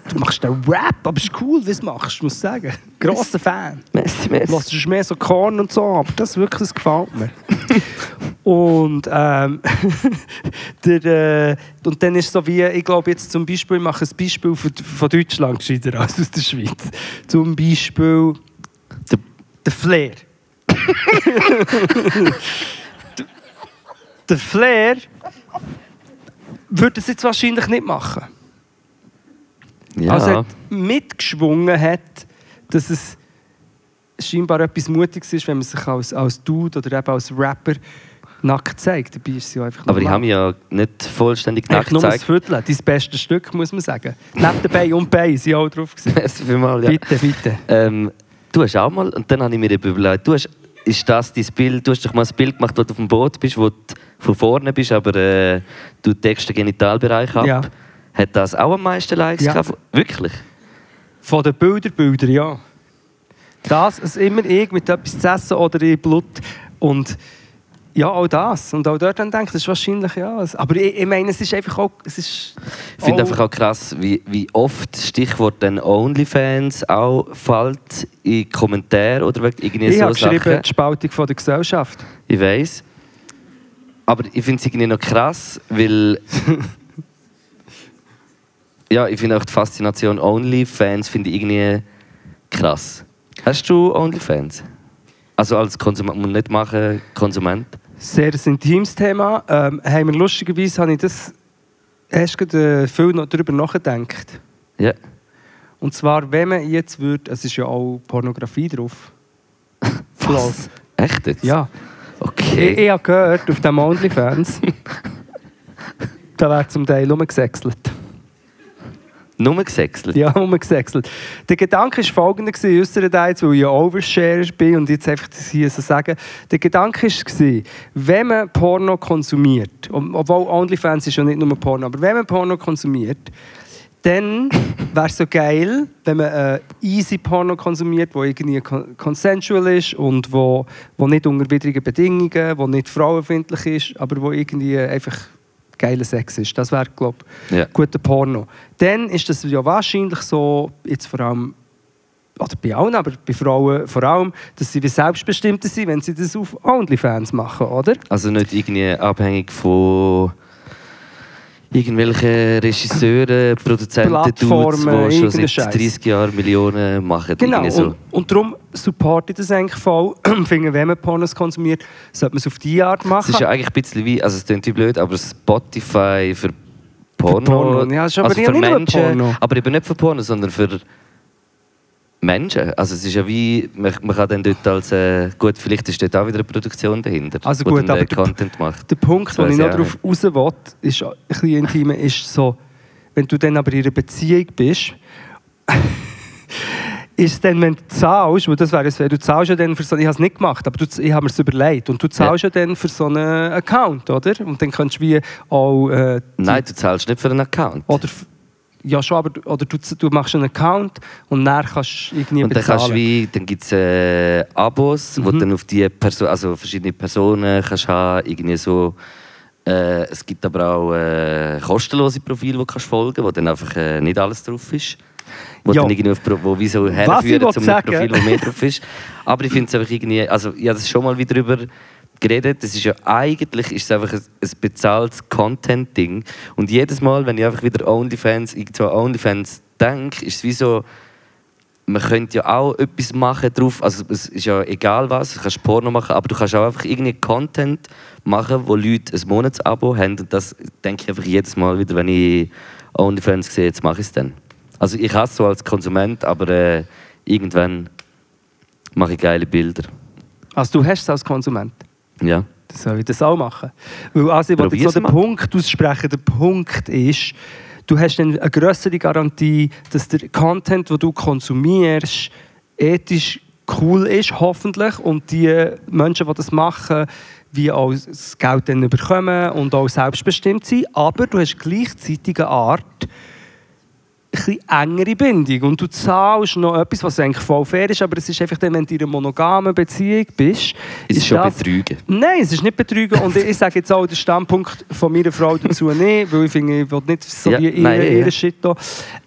du machst einen Rap, aber es ist cool, wie du es machst, muss ich sagen. Grosser Fan. Messi, Du Messi. hörst mehr so Korn und so, aber das wirklich, das gefällt mir. und, ähm, der, äh, und dann ist so wie, ich glaube jetzt zum Beispiel, ich mache ein Beispiel von, von Deutschland gescheiter als aus der Schweiz. Zum Beispiel Der- der Flair. Der- der Flair würde das jetzt wahrscheinlich nicht machen. Ja. Also hat mitgeschwungen hat, dass es scheinbar etwas Mutiges ist, wenn man sich als, als Dude oder eben als Rapper nackt zeigt. Dabei ist es ja einfach aber ich normal. habe mich ja nicht vollständig nackt Eigentlich nur das gezeigt. Viertel, dein bestes Stück, muss man sagen. Neben der Bein und Bein sind auch drauf. Gewesen. Merci vielmals, ja. Bitte, bitte. Ähm, du hast auch mal, und dann habe ich mir überlegt, du hast, ist das dein Bild, du hast doch mal ein Bild gemacht, wo du auf dem Boot bist, wo du von vorne bist, aber äh, du deckst den Genitalbereich ab. Ja. Hat das auch am meisten Likes Ja. gehabt? Wirklich? Von den Bildern, Bilder, ja. Das ist immer ich mit etwas zu essen oder in Blut. Und ja, auch das. Und auch dort dann denke ich, das ist wahrscheinlich ja. Aber ich, ich meine, es ist einfach auch. Es ist Ich finde einfach auch krass, wie, wie oft das Stichwort dann OnlyFans auch fällt in Kommentaren oder irgendwie Ich so habe geschrieben, Sachen. die Spaltung von der Gesellschaft. Ich weiß. Aber ich finde es irgendwie noch krass, weil. ja, ich finde auch die Faszination OnlyFans finde ich irgendwie krass. Hast du OnlyFans? Also als Konsument, muss nicht machen, Konsument? Sehr ein intimes Thema. Ähm, haben wir lustigerweise habe ich das erst gerade, äh, viel noch darüber nachgedacht. Ja. Und zwar, wenn man jetzt würde, es ist ja auch Pornografie drauf. Was? Echt jetzt? Ja. Ich, Okay. ich habe gehört, auf dem OnlyFans, da wird zum Teil rumgesächselt. Nur gesächselt? Ja, rumgesächselt. Der Gedanke war folgender, äußererseits, weil ich ein Oversharer bin und jetzt einfach das hier so sagen. Der Gedanke war, wenn man Porno konsumiert, ob- obwohl OnlyFans ist ja nicht nur Porno, aber wenn man Porno konsumiert, dann wäre es so geil, wenn man äh, easy Porno konsumiert, wo irgendwie con consensual ist und wo, wo nicht unter widrigen Bedingungen, wo nicht frauenfindlich ist, aber wo irgendwie einfach geiler Sex ist. Das wäre, glaube ich, Ja. guter Porno. Dann ist das ja wahrscheinlich so, jetzt vor allem, oder bei allen, aber bei Frauen vor allem, dass sie wie selbstbestimmter sind, wenn sie das auf OnlyFans machen, oder? Also nicht irgendwie abhängig von irgendwelchen Regisseuren, Produzenten, Dudes, die schon seit Scheiß. 30 Jahren Millionen machen. Genau, so. und, und darum supporte ich das eigentlich voll. Finde, wenn man Pornos konsumiert, sollte man es auf diese Art Es machen. ist ja eigentlich ein bisschen wie, also es klingt blöd, aber Spotify für Porno. Porno, ja, also für Menschen, Porno. aber eben nicht für Porno, sondern für Menschen. Also es ist ja wie, man, man kann dann dort als, äh, gut, vielleicht ist dort auch wieder eine Produktion dahinter, Also gut, dann, aber äh, der- Content macht. Der Punkt, wo ich noch darauf raus will, ist ein bisschen intim, ist so, wenn du dann aber in einer Beziehung bist, ist dann, wenn du zahlst, weil das wäre es, du zahlst ja dann für so, ich habe es nicht gemacht, aber du, ich habe mir es überlegt, und du zahlst ja. dann für so einen Account, oder? Und dann kannst du wie auch... Äh, Nein, du zahlst nicht für einen Account. Oder, ja schon, aber du- oder du, du machst einen Account und dann kannst du irgendwie Und dann, bezahlen. kannst wie, dann gibt es äh, Abos, wo Mhm. du dann auf die Person, also verschiedene Personen kannst haben, irgendwie so. Äh, es gibt aber auch äh, kostenlose Profile, die kannst folgen, wo dann einfach äh, nicht alles drauf ist. Wo Ja. dann irgendwie auf, wo wie so herführen will zu einem sagen- Profil, wo mehr drauf ist. Aber ich finde es einfach irgendwie, also ich habe das schon mal wieder darüber geredet, das ist ja eigentlich ist es einfach ein, ein bezahltes Content-Ding. Und jedes Mal, wenn ich einfach wieder OnlyFans, irgendwo an OnlyFans denke, ist es wie so, man könnte ja auch etwas machen drauf. Also es ist ja egal was, du kannst Porno machen, aber du kannst auch einfach irgendwie Content machen, wo Leute ein Monatsabo haben. Und das denke ich einfach jedes Mal wieder, wenn ich OnlyFans sehe, jetzt mache ich es dann. Also ich hasse so als Konsument, aber äh, irgendwann mache ich geile Bilder. Also du hast es als Konsument. Ja. Dann soll ich das auch machen. Weil also ich wollte jetzt so den mal. Punkt aussprechen. Der Punkt ist, du hast dann eine größere Garantie, dass der Content, den du konsumierst, ethisch cool ist, hoffentlich. Und die Menschen, die das machen, wie auch das Geld dann bekommen und auch selbstbestimmt sind. Aber du hast gleichzeitig eine Art, bisschen engere Bindung. Und du zahlst noch etwas, was eigentlich voll fair ist, aber es ist einfach dann, wenn du in einer monogamen Beziehung bist, Ist schon das- betrügen. Nein, es ist nicht betrügen. Und ich sage jetzt auch den Standpunkt von meiner Frau dazu nicht, weil ich finde, ich will nicht so Ja, wie ihr, nein, ja, ja. Shit da.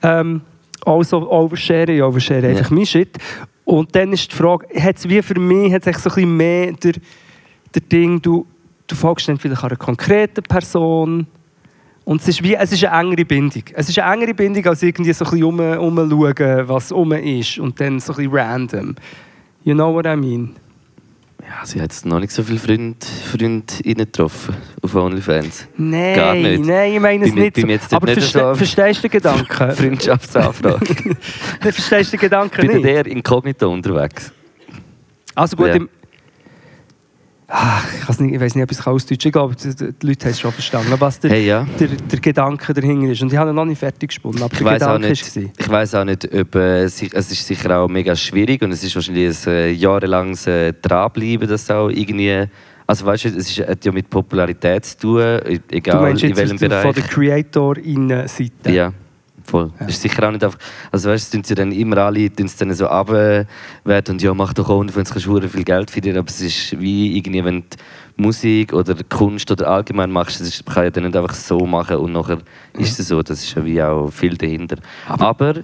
Ähm, auch so oversharen, ich overshare Ja. einfach mein Shit. Und dann ist die Frage, hat es wie für mich hat's echt so ein bisschen mehr der, der Ding, du, du folgst dann vielleicht einer konkreten Person und es ist, wie, es ist eine engere Bindung. Es ist eine engere Bindung, als irgendwie so ein bisschen um, umschauen, was um ist und dann so ein bisschen random. You know what I mean? Ja, sie hat noch nicht so viele Freunde, Freunde getroffen auf OnlyFans. Nein, Gar nicht. nein, ich meine es Bin nicht. bin jetzt Aber nicht verste so- verstehst du den Gedanken? Freundschaftsanfrage. Verstehst du den Gedanken Ich bin nicht? der inkognito unterwegs. Also gut, Ja. im Ach, ich, nicht, ich weiß nicht, ob ich es ausdeutschen kann, aber die, Leute haben es schon verstanden, was der, Hey, ja. der, der Gedanke dahinter ist. Und ich habe ihn noch nicht fertig gesponnen, aber Ich der weiß auch Gedanke nicht, war. ich weiß auch nicht, ob äh, es ist sicher auch mega schwierig und es ist wahrscheinlich ein äh, jahrelanges äh, dranbleiben, das auch irgendwie, also weißt du, es ist, hat ja mit Popularität zu tun, e- Du egal meinst in welchem aus Bereich. von der Creator-Seite? Ja, voll. Ja. Ist sicher auch nicht einfach. Also weißt du, sie dann immer alle dann so abwerten und ja, mach doch ohne, wenn hure viel Geld verdienen, aber es ist wie irgendwie, wenn du Musik oder Kunst oder allgemein machst, das kann ja dann nicht einfach so machen und nachher ist es so, das ist ja wie auch viel dahinter. Aber,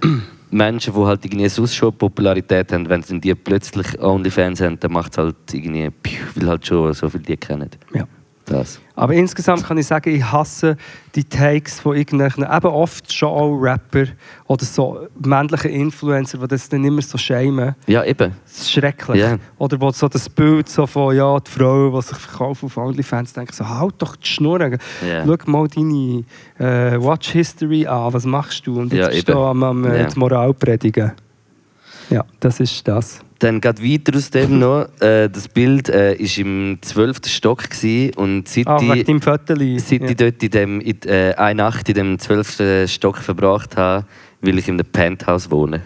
Menschen, die halt irgendwie sonst schon Popularität haben, wenn sie die plötzlich OnlyFans haben, dann macht es halt irgendwie, weil halt schon so viele die kennen. Ja. Das. Aber insgesamt kann ich sagen, ich hasse die Takes von irgendwelchen, eben oft schon auch Rapper oder so männliche Influencer, die das dann immer so schämen. Ja, eben. Das ist schrecklich. Ja. Oder wo so das Bild so von ja, die Frau, die sich verkauft auf OnlyFans, denken so, halt doch die Schnur. Ja. Schau mal deine äh, Watch History an, was machst du? Und jetzt Ja, bist du am, am äh, Ja. die Moral predigen. Ja, das ist das. Dann geht weiter aus dem noch. Äh, das Bild war äh, ist im 12. Stock gewesen, und seit, Ah, ich, seit ja. ich dort in dem, in, äh, eine Nacht in dem 12. Stock verbracht habe, will ich in einem Penthouse wohnen.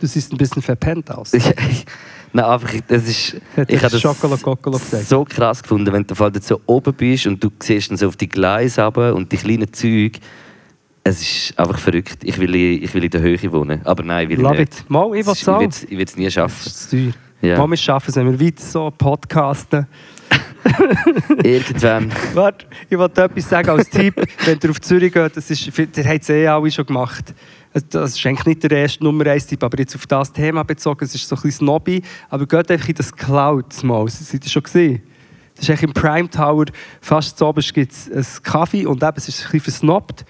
Du siehst ein bisschen verpennt aus. Nein, einfach, das ist, Hat ich habe Schokolo das Kokolo gesagt. so krass gefunden, wenn du dort so oben bist und du siehst dann so auf die Gleise runter und die kleinen Züge. Es ist einfach verrückt. Ich will, ich will in der Höhe wohnen. Aber nein, will ich Love nicht. it. Mal, ich will Es es ist- auch. Ich will es- ich will es nie Das schaffen. ist zu teuer. Ja. Mal, wir schaffen es, wenn wir weiter so podcasten. Irgendwann. Warte, ich wollte etwas sagen als Tipp, wenn ihr auf Zürich geht, das ist, der hat es eh alle schon gemacht. Das ist eigentlich nicht der erste Nummer 1 Tipp, aber jetzt auf das Thema bezogen, es ist so ein bisschen snobby, aber geht einfach in das Cloud mal, das seid ihr schon gesehen? Das ist eigentlich im Prime Tower, fast zu oberst gibt es einen Kaffee und eben, es ist ein bisschen versnobbt,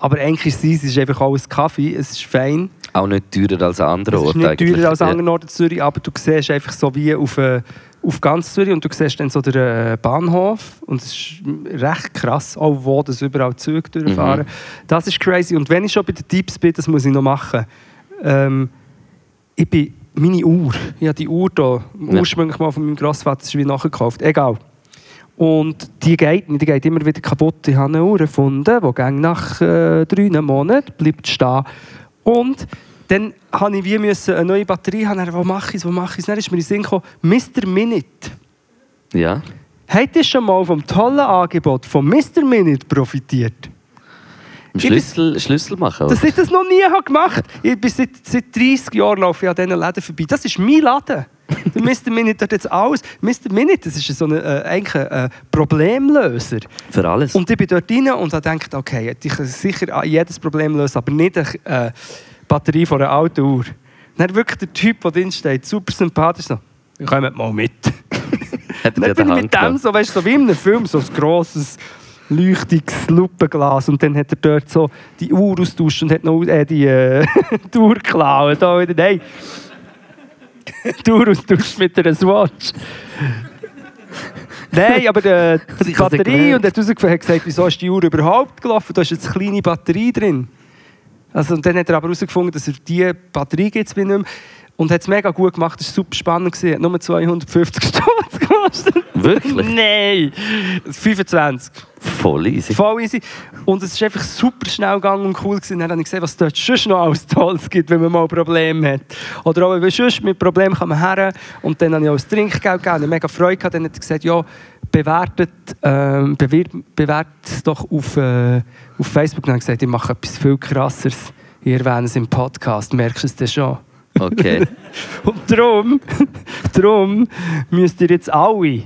aber eigentlich ist es, es ist einfach auch ein Kaffee, es ist fein. Auch nicht teurer als an anderen Es ist Orten. nicht teurer als an anderen Orten in Zürich, aber du siehst einfach so wie auf, äh, auf ganz Zürich und du siehst dann so den äh, Bahnhof und es ist recht krass, auch wo das überall Züge durchfahren. Mhm. Das ist crazy und wenn ich schon bei den Tipps bin, das muss ich noch machen. Ähm, ich bin meine Uhr. Ich habe die Uhr hier ursprünglich mal von meinem Grossvater das ist wie nachgekauft. Egal. Und die geht nicht, die geht immer wieder kaputt. Ich habe eine Uhr gefunden, die nach äh, drei Monaten bleibt stehen. Und dann habe ich wie müssen eine neue Batterie haben. Dann, Wo mache ich es? Wo mache ich es? Dann ist mir in den Sinn gekommen, Mr. Minute. Ja. Habt ihr schon mal vom tollen Angebot von Mr. Minute profitiert? Ich bin- Schlüssel, Schlüssel machen. Dass Oder? ich das noch nie habe gemacht habe. Ich bin seit, seit 30 Jahren laufe ich an diesen Läden vorbei. Das ist mein Laden. Der Mr. Minute dort jetzt alles. Mr. Minute, das ist so ein, äh, eigentlich ein äh, Problemlöser. Für alles. Und ich bin dort rein und habe gedacht, okay, ich kann sicher jedes Problem lösen, aber nicht eine äh, Batterie von einer alten Uhr. Dann wirklich der Typ, der drin steht, super sympathisch, so, kommt mal mit. Hat er Dann bin ich mit dem so, weißt, so wie in einem Film, so ein grosses, leuchtiges Lupenglas. Und dann hat er dort so die Uhr austauscht und hat noch äh, die, äh, die Uhr geklaut. Da wieder, nein. die Uhr austauscht mit einer Swatch. Nein, aber äh, die Batterie und er hat gesagt, wieso ist die Uhr überhaupt gelaufen? Da ist jetzt eine kleine Batterie drin. Also, und dann hat er aber herausgefunden, dass er diese Batterie gibt es nicht mehr. Und hat es mega gut gemacht, das war super spannend. gewesen. Hat nur 250 Stutz gekostet. Wirklich? Nein! 25. Voll easy. Voll easy. Und es ist einfach super schnell gegangen und cool gewesen. Dann habe ich gesehen, was dort sonst noch alles Tolles gibt, wenn man mal Probleme hat. Oder auch, wenn sonst mit Problemen kann man her. Und dann habe ich auch das Trinkgeld gegeben. und habe mega Freude gehabt. Dann hat er gesagt, ja, bewertet, ähm, bewertet es doch auf, äh, auf Facebook. Dann habe ich gesagt, ich mache etwas viel krasseres. Ich erwähne es im Podcast, merkst du es denn schon? Okay. Und darum, darum müsst ihr jetzt alle,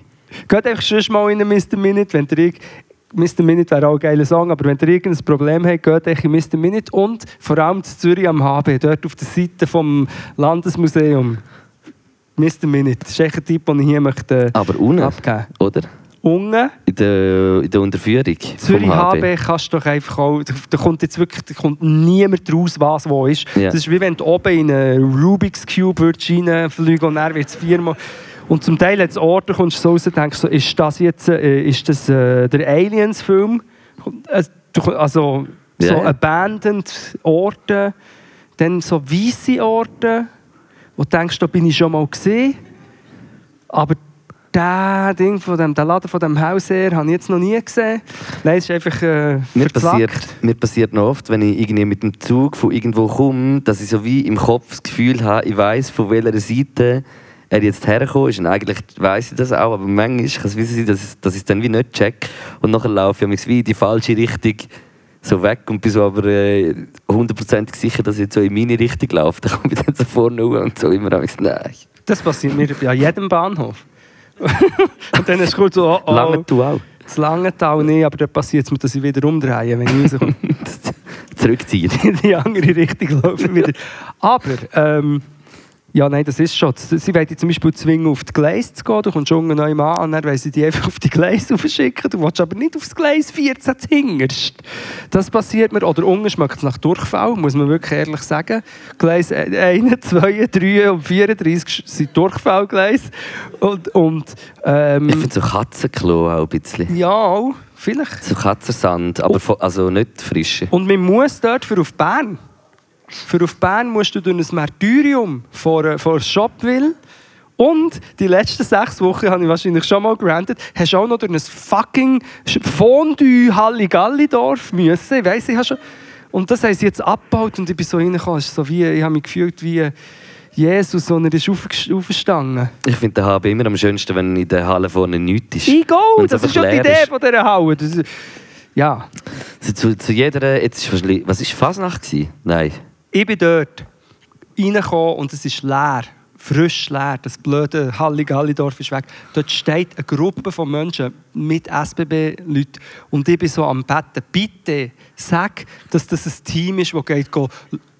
geht einfach schon mal in Mr. Minute, wenn ihr Mr. Minute wäre auch ein geiler Song, aber wenn ihr irgendein Problem habt, geht einfach in Mr. Minute und vor allem zu Zürich am HB, dort auf der Seite vom Landesmuseum. Mr. Minute, das ist echt ein Tipp, den ich hier möchte Aber unten, abgeben oder? Unten, In der, in der Unterführung. Zürich vom HB kannst du doch einfach auch, da kommt jetzt wirklich da kommt niemand raus, was wo ist. Ja. Das ist wie wenn du oben in einen Rubik's Cube würdest reinfliegen und dann wird es viermal... Und zum Teil hat es Orte, kommst du so raus und denkst so, ist das jetzt äh, ist das, äh, der Aliens-Film? Äh, Also so ja. abandoned Orte, dann so weisse Orte, wo du denkst, da bin ich schon mal gesehen. Aber der Ding von dem, der Laden von dem Hausherr habe ich jetzt noch nie gesehen. Nein, es ist einfach äh, Mir verzwackt. passiert, mir passiert noch oft, wenn ich irgendwie mit dem Zug von irgendwo komme, dass ich so wie im Kopf das Gefühl habe, ich weiß von welcher Seite er jetzt hergekommen ist. Und eigentlich weiß ich das auch, aber manchmal kann es sein, dass ich, dass ich es dann wie nicht check. Und nachher laufe ich wie in die falsche Richtung so weg und bin so aber äh, hundertprozentig sicher, dass ich jetzt so in meine Richtung laufe. Dann komme ich dann so vorne und so immer am nein. Das passiert mir bei jedem Bahnhof. und dann ist es kurz so, oh, oh, Lange du auch. das Langental nicht, aber dann passiert es mir, dass ich wieder umdrehe, wenn ich rauskomme. Zurückziehen. in die andere Richtung laufen wieder. Aber, ähm, ja, nein, das ist schon. Sie wollen dich zum Beispiel zwingen, auf die Gleise zu gehen. Du kommst unten neu an und dann wollen sie dich einfach auf die Gleise schicken. Du willst aber nicht aufs Gleis 14 hinterst. Das passiert mir. Oder unten schmeckt es nach Durchfall, muss man wirklich ehrlich sagen. Gleis 1, 2, 3 und 34 sind Durchfallgleise. Und, und ähm, Ich finde so Katzenklo auch ein bisschen. ja, auch, vielleicht. So Katzersand, aber vo- also nicht frische. Und man muss dort für auf Bern. Für auf Bern musst du durch ein Martyrium vor, äh, vor Shopville. Und die letzten sechs Wochen, habe ich wahrscheinlich schon mal gerantet, hast du auch noch durch ein fucking Fondue Halligalli-Dorf müssen. Ich weiss, ich habe schon... Und das haben sie jetzt abgebaut und ich bin so reingekommen. So wie, ich habe mich gefühlt wie Jesus, und er ist aufgest- aufgestanden. Ich finde den HB immer am schönsten, wenn in der Halle vorne nichts ist. Ich go, das ist ja die Idee ist. von dieser Halle. Das ist, ja, zu, zu jeder, jetzt ist was ist Fasnacht gewesen? Nein. Ich bin dort reingekommen und es ist leer. Frisch leer. Das blöde Halligalli-Dorf ist weg. Dort steht eine Gruppe von Menschen mit SBB-Leuten. Und ich bin so am Betten. Bitte sag, dass das ein Team ist, das geht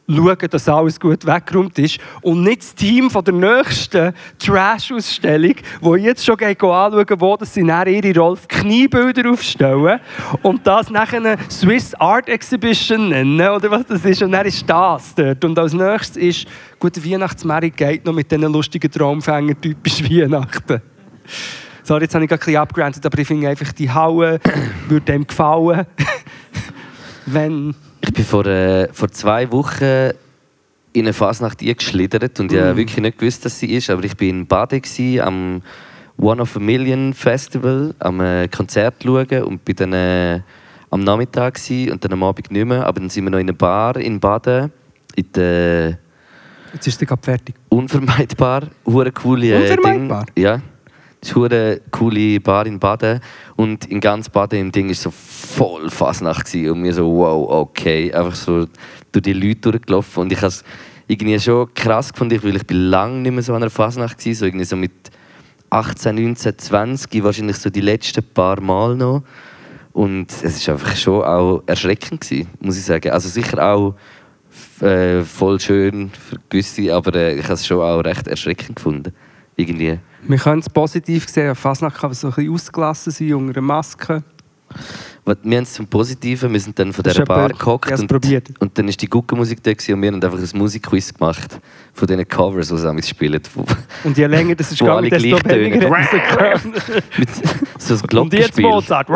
schauen, dass alles gut weggeräumt ist. Und nicht das Team von der nächsten Trash-Ausstellung, wo jetzt schon anschauen, wo das sie dann ihre Rolf Kniebilder aufstellen und das nachher eine Swiss Art Exhibition nennen, oder was das ist. Und dann ist das dort. Und als nächstes ist, gut, der Weihnachtsmarkt geht noch mit diesen lustigen Traumfängern typisch Weihnachten. Sorry, jetzt habe ich ein bisschen abgerantet, aber ich finde einfach, die Halle würde dem gefallen, wenn... Ich bin vor, äh, vor zwei Wochen in eine Fasnacht eingeschlittert und ich habe wirklich nicht gewusst, dass sie ist. Aber ich war in Baden gewesen, am One of a Million Festival, am äh, Konzert schauen und bin dann äh, am Nachmittag gewesen, und dann am Abend nicht mehr. Aber dann sind wir noch in einer Bar in Baden, in der Jetzt ist der gerade fertig. Unvermeidbar, hure coole äh, Unvermeidbar? Ding. Ja, ist eine coole Bar in Baden und in ganz Baden im Ding ist so voll Fasnacht gewesen. und mir so wow okay, einfach so durch die Leute durchgelaufen und ich habe es irgendwie schon krass gefunden, weil ich bin lange nicht mehr so an einer Fasnacht gewesen, so irgendwie so mit 18, 19, 20 wahrscheinlich so die letzten paar Mal noch und es ist einfach schon auch erschreckend gewesen, muss ich sagen. Also sicher auch äh, voll schön für gewisse, aber äh, ich habe es schon auch recht erschreckend gefunden. Irgendwie. Wir können es positiv sehen. Fasnacht kann so ein bisschen ausgelassen sein unter einer Maske. Was- Wir haben es zum Positiven, wir sind dann von dieser Bar gehockt und, und dann ist die Guckenmusik da und wir haben einfach ein Musikquiz gemacht von diesen Covers, die sie spielen. Wo- Und je länger das ist gegangen, desto weniger. Mit so ein Und jetzt Glockenspiel. Mozart.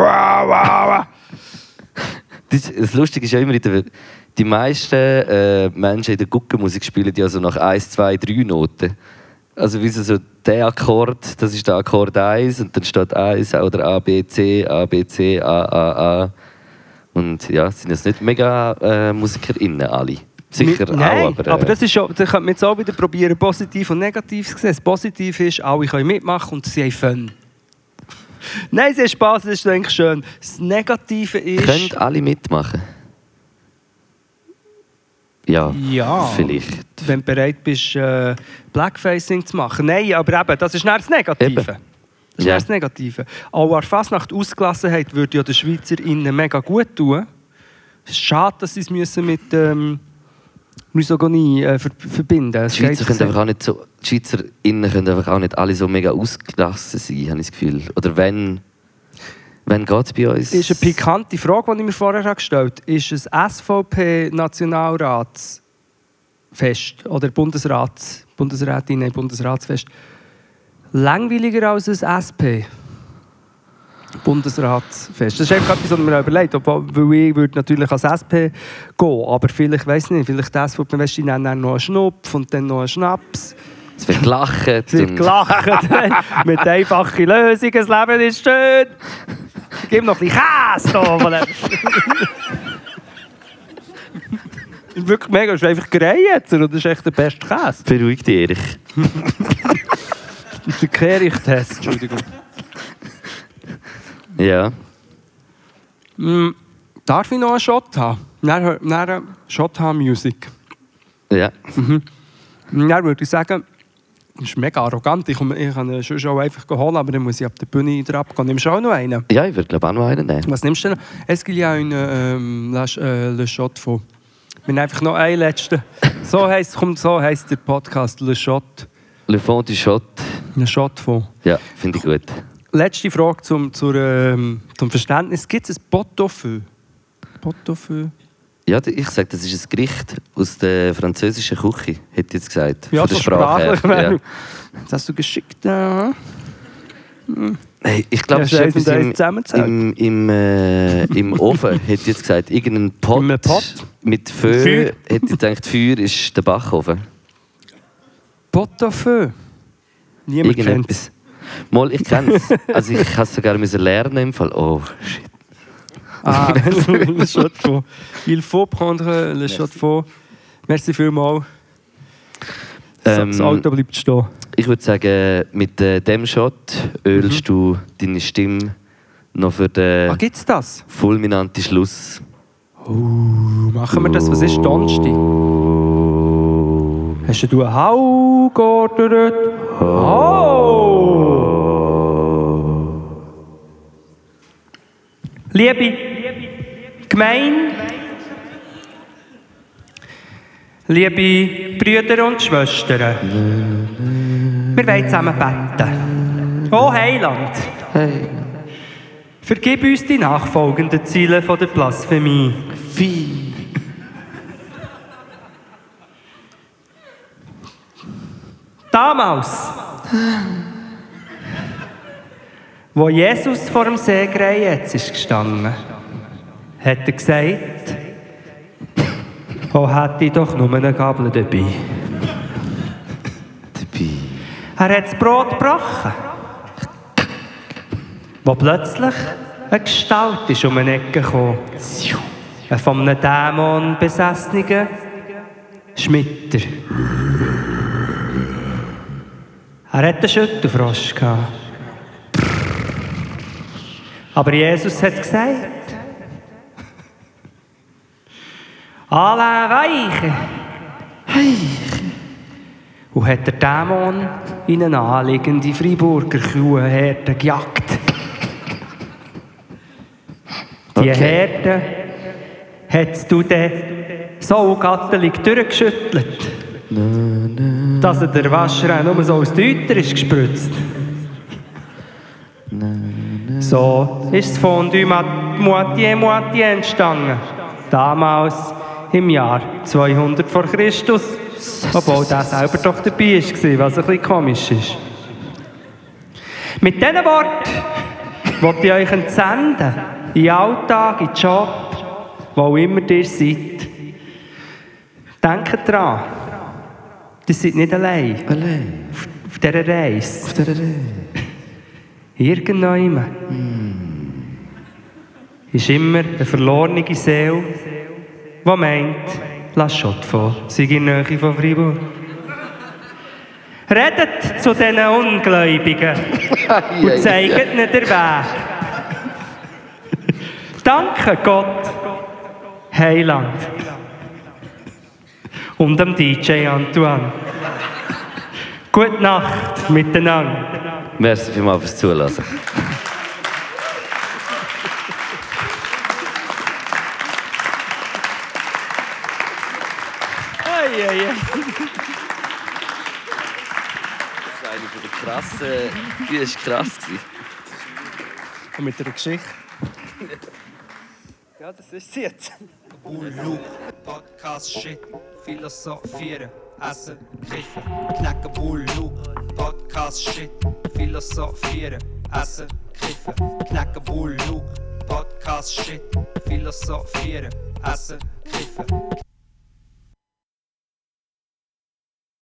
Das, das Lustige ist ja immer, der, die meisten äh, Menschen in der Guckenmusik spielen ja so nach 1, 2, 3 Noten. Also wie so, so der Akkord, das ist der Akkord 1 und dann steht 1 oder A, B, C, A, B, C, A, A, A. Und ja, sind jetzt nicht mega äh, MusikerInnen alle. Sicher Nein, auch, aber... aber, äh, das ist schon, da könnte man jetzt auch wieder probieren, positiv und negativ zu sehen. Das Positive ist, alle können mitmachen und sie haben Fun. Nein, sie haben Spass, das ist eigentlich schön. Das Negative ist... Können alle mitmachen? Ja, Ja. vielleicht. Wenn du bereit bist, äh, Blackfacing zu machen. Nein, aber eben, das ist nicht das Negative. Eben. Das ist Ja. das Negative. Auch Fasnacht Ausgelassenheit würde ja den SchweizerInnen mega gut tun. Es ist schade, dass sie es müssen mit ähm, Misogonie äh, ver verbinden Die Schweizer können einfach auch nicht so, die SchweizerInnen können einfach auch nicht alle so mega ausgelassen sein, habe ich das Gefühl. Oder wenn, wenn geht es bei uns? ist eine pikante Frage, die ich mir vorher gestellt habe. Ist ein SVP-Nationalratsfest oder Bundesrats, Bundesrätinnen Bundesratsfest langweiliger als ein SP? Bundesratsfest. Das ist einfach etwas, was mir überlegt. Weil ich würde natürlich als SP gehen, aber vielleicht, weiß nicht, vielleicht das, wo man weißt, dann noch einen Schnupf und dann noch einen Schnaps. Es wird gelacht. Es wird gelacht mit einfachen Lösungen. Das Leben ist schön. Gib noch ein bisschen Käse da. ist Wirklich mega. Das ist einfach Greietzer und das ist echt der beste Käse. Beruhig dich, Erich. Der Kehricht-Test, Entschuldigung. Ja. Mm, darf ich noch einen Shot haben? Dann, dann Shot haben Musik. Ja. Dann würde ich sagen, ist mega arrogant. Ich, ich kann ihn schon einfach holen, aber dann muss ich ab der Bühne drauf gehen. Nimmst du auch noch einen? Ja, ich würde glaube auch noch einen nehmen. Was nimmst du denn? Es gibt ja einen ähm, äh, Le Shot von. Wir nehmen einfach noch einen letzten. So heisst, kommt, so heisst der Podcast Le Shot. Le Fond du Shot. Le Shot von. Ja, finde ich gut. Letzte Frage zum, zur, ähm, zum Verständnis. Gibt es ein Pot-au-feu? Pot-au-feu? Ja, ich sage, das ist ein Gericht aus der französischen Küche, hätte ich jetzt gesagt. Ja, Von der Sprache sprachlich. her. Ja. Das hast du geschickt. Äh. Hey, ich glaube, Ja, es ist etwas im, im, im, äh, im Ofen, hätte ich jetzt gesagt. Irgendein Pot, Pot? mit Feu. Hätte ich gedacht, Feuer ist der Backofen. Pot-au-feu. Niemand kennt Irgendetwas. Mal, ich kenne es. Also ich habe es sogar lernen im Fall. Oh, shit. Ah, le shot faux. Il faut prendre le shot faux. Merci vielmals. Ähm, das Auto bleibt stehen. Ich würde sagen, mit äh, dem Shot ölst du deine Stimme noch für den Ah, gibt's das? fulminanten Schluss. Uh, machen wir das? Was ist Donnerstag? Hast du einen Hau geordert? Hau! Liebe Gemeinde, liebe Brüder und Schwestern, wir wollen zusammen beten. Oh Heiland, vergib uns die nachfolgenden Ziele von der Blasphemie. Damals, wo Jesus vor dem See Greyetz ist gestanden, hat er gesagt, Oh, hätte ich doch nur eine Gabel dabei. Dabei. Er hat das Brot gebrochen. Wo plötzlich eine Gestalt ist um eine Ecke gekommen. Ein von einem Dämon besessener Schmitter. Er hatte einen Schüttelfrosch. Aber Jesus hat gesagt, Alain weiche. Und hat der Dämon in eine anliegende Freiburger Kuhherde gejagt. Die Okay. Herde hat du dann so gattelig durchgeschüttelt, dass er der auch nur so aus den Eutern ist gespritzt. So ist das Fondue Moitié Moitié entstanden. Damals im Jahr 200 vor Christus. Obwohl der selber doch dabei war, was ein bisschen komisch ist. Mit diesen Worten wollte ich euch entsenden. In den Alltag, in den Job, wo immer ihr seid. Denkt dran, ihr seid nicht allein Allein. auf, auf dieser Reise. Auf dieser Reihe. Irgendjemand ist immer eine verlorene Seele, die meint, lass Schott vor, sei in der Nähe von Freiburg. Redet zu diesen Ungläubigen und zeigt ihnen den Weg. Danke Gott, Heiland. Und dem DJ Antoine. Gute Nacht miteinander. Merci vielmals fürs Zulassen. Der krassen. Die war krass. gewesen. Und mit einer Geschichte. ja, das ist sie jetzt. Ulu, Podcast Shit, Philosophieren, Essen, Kiffen, Knacken Ulu, Podcast Shit, Philosophieren, Essen, Kiffen, Knacken Ulu, Podcast Shit, Philosophieren, Essen, Kiffen.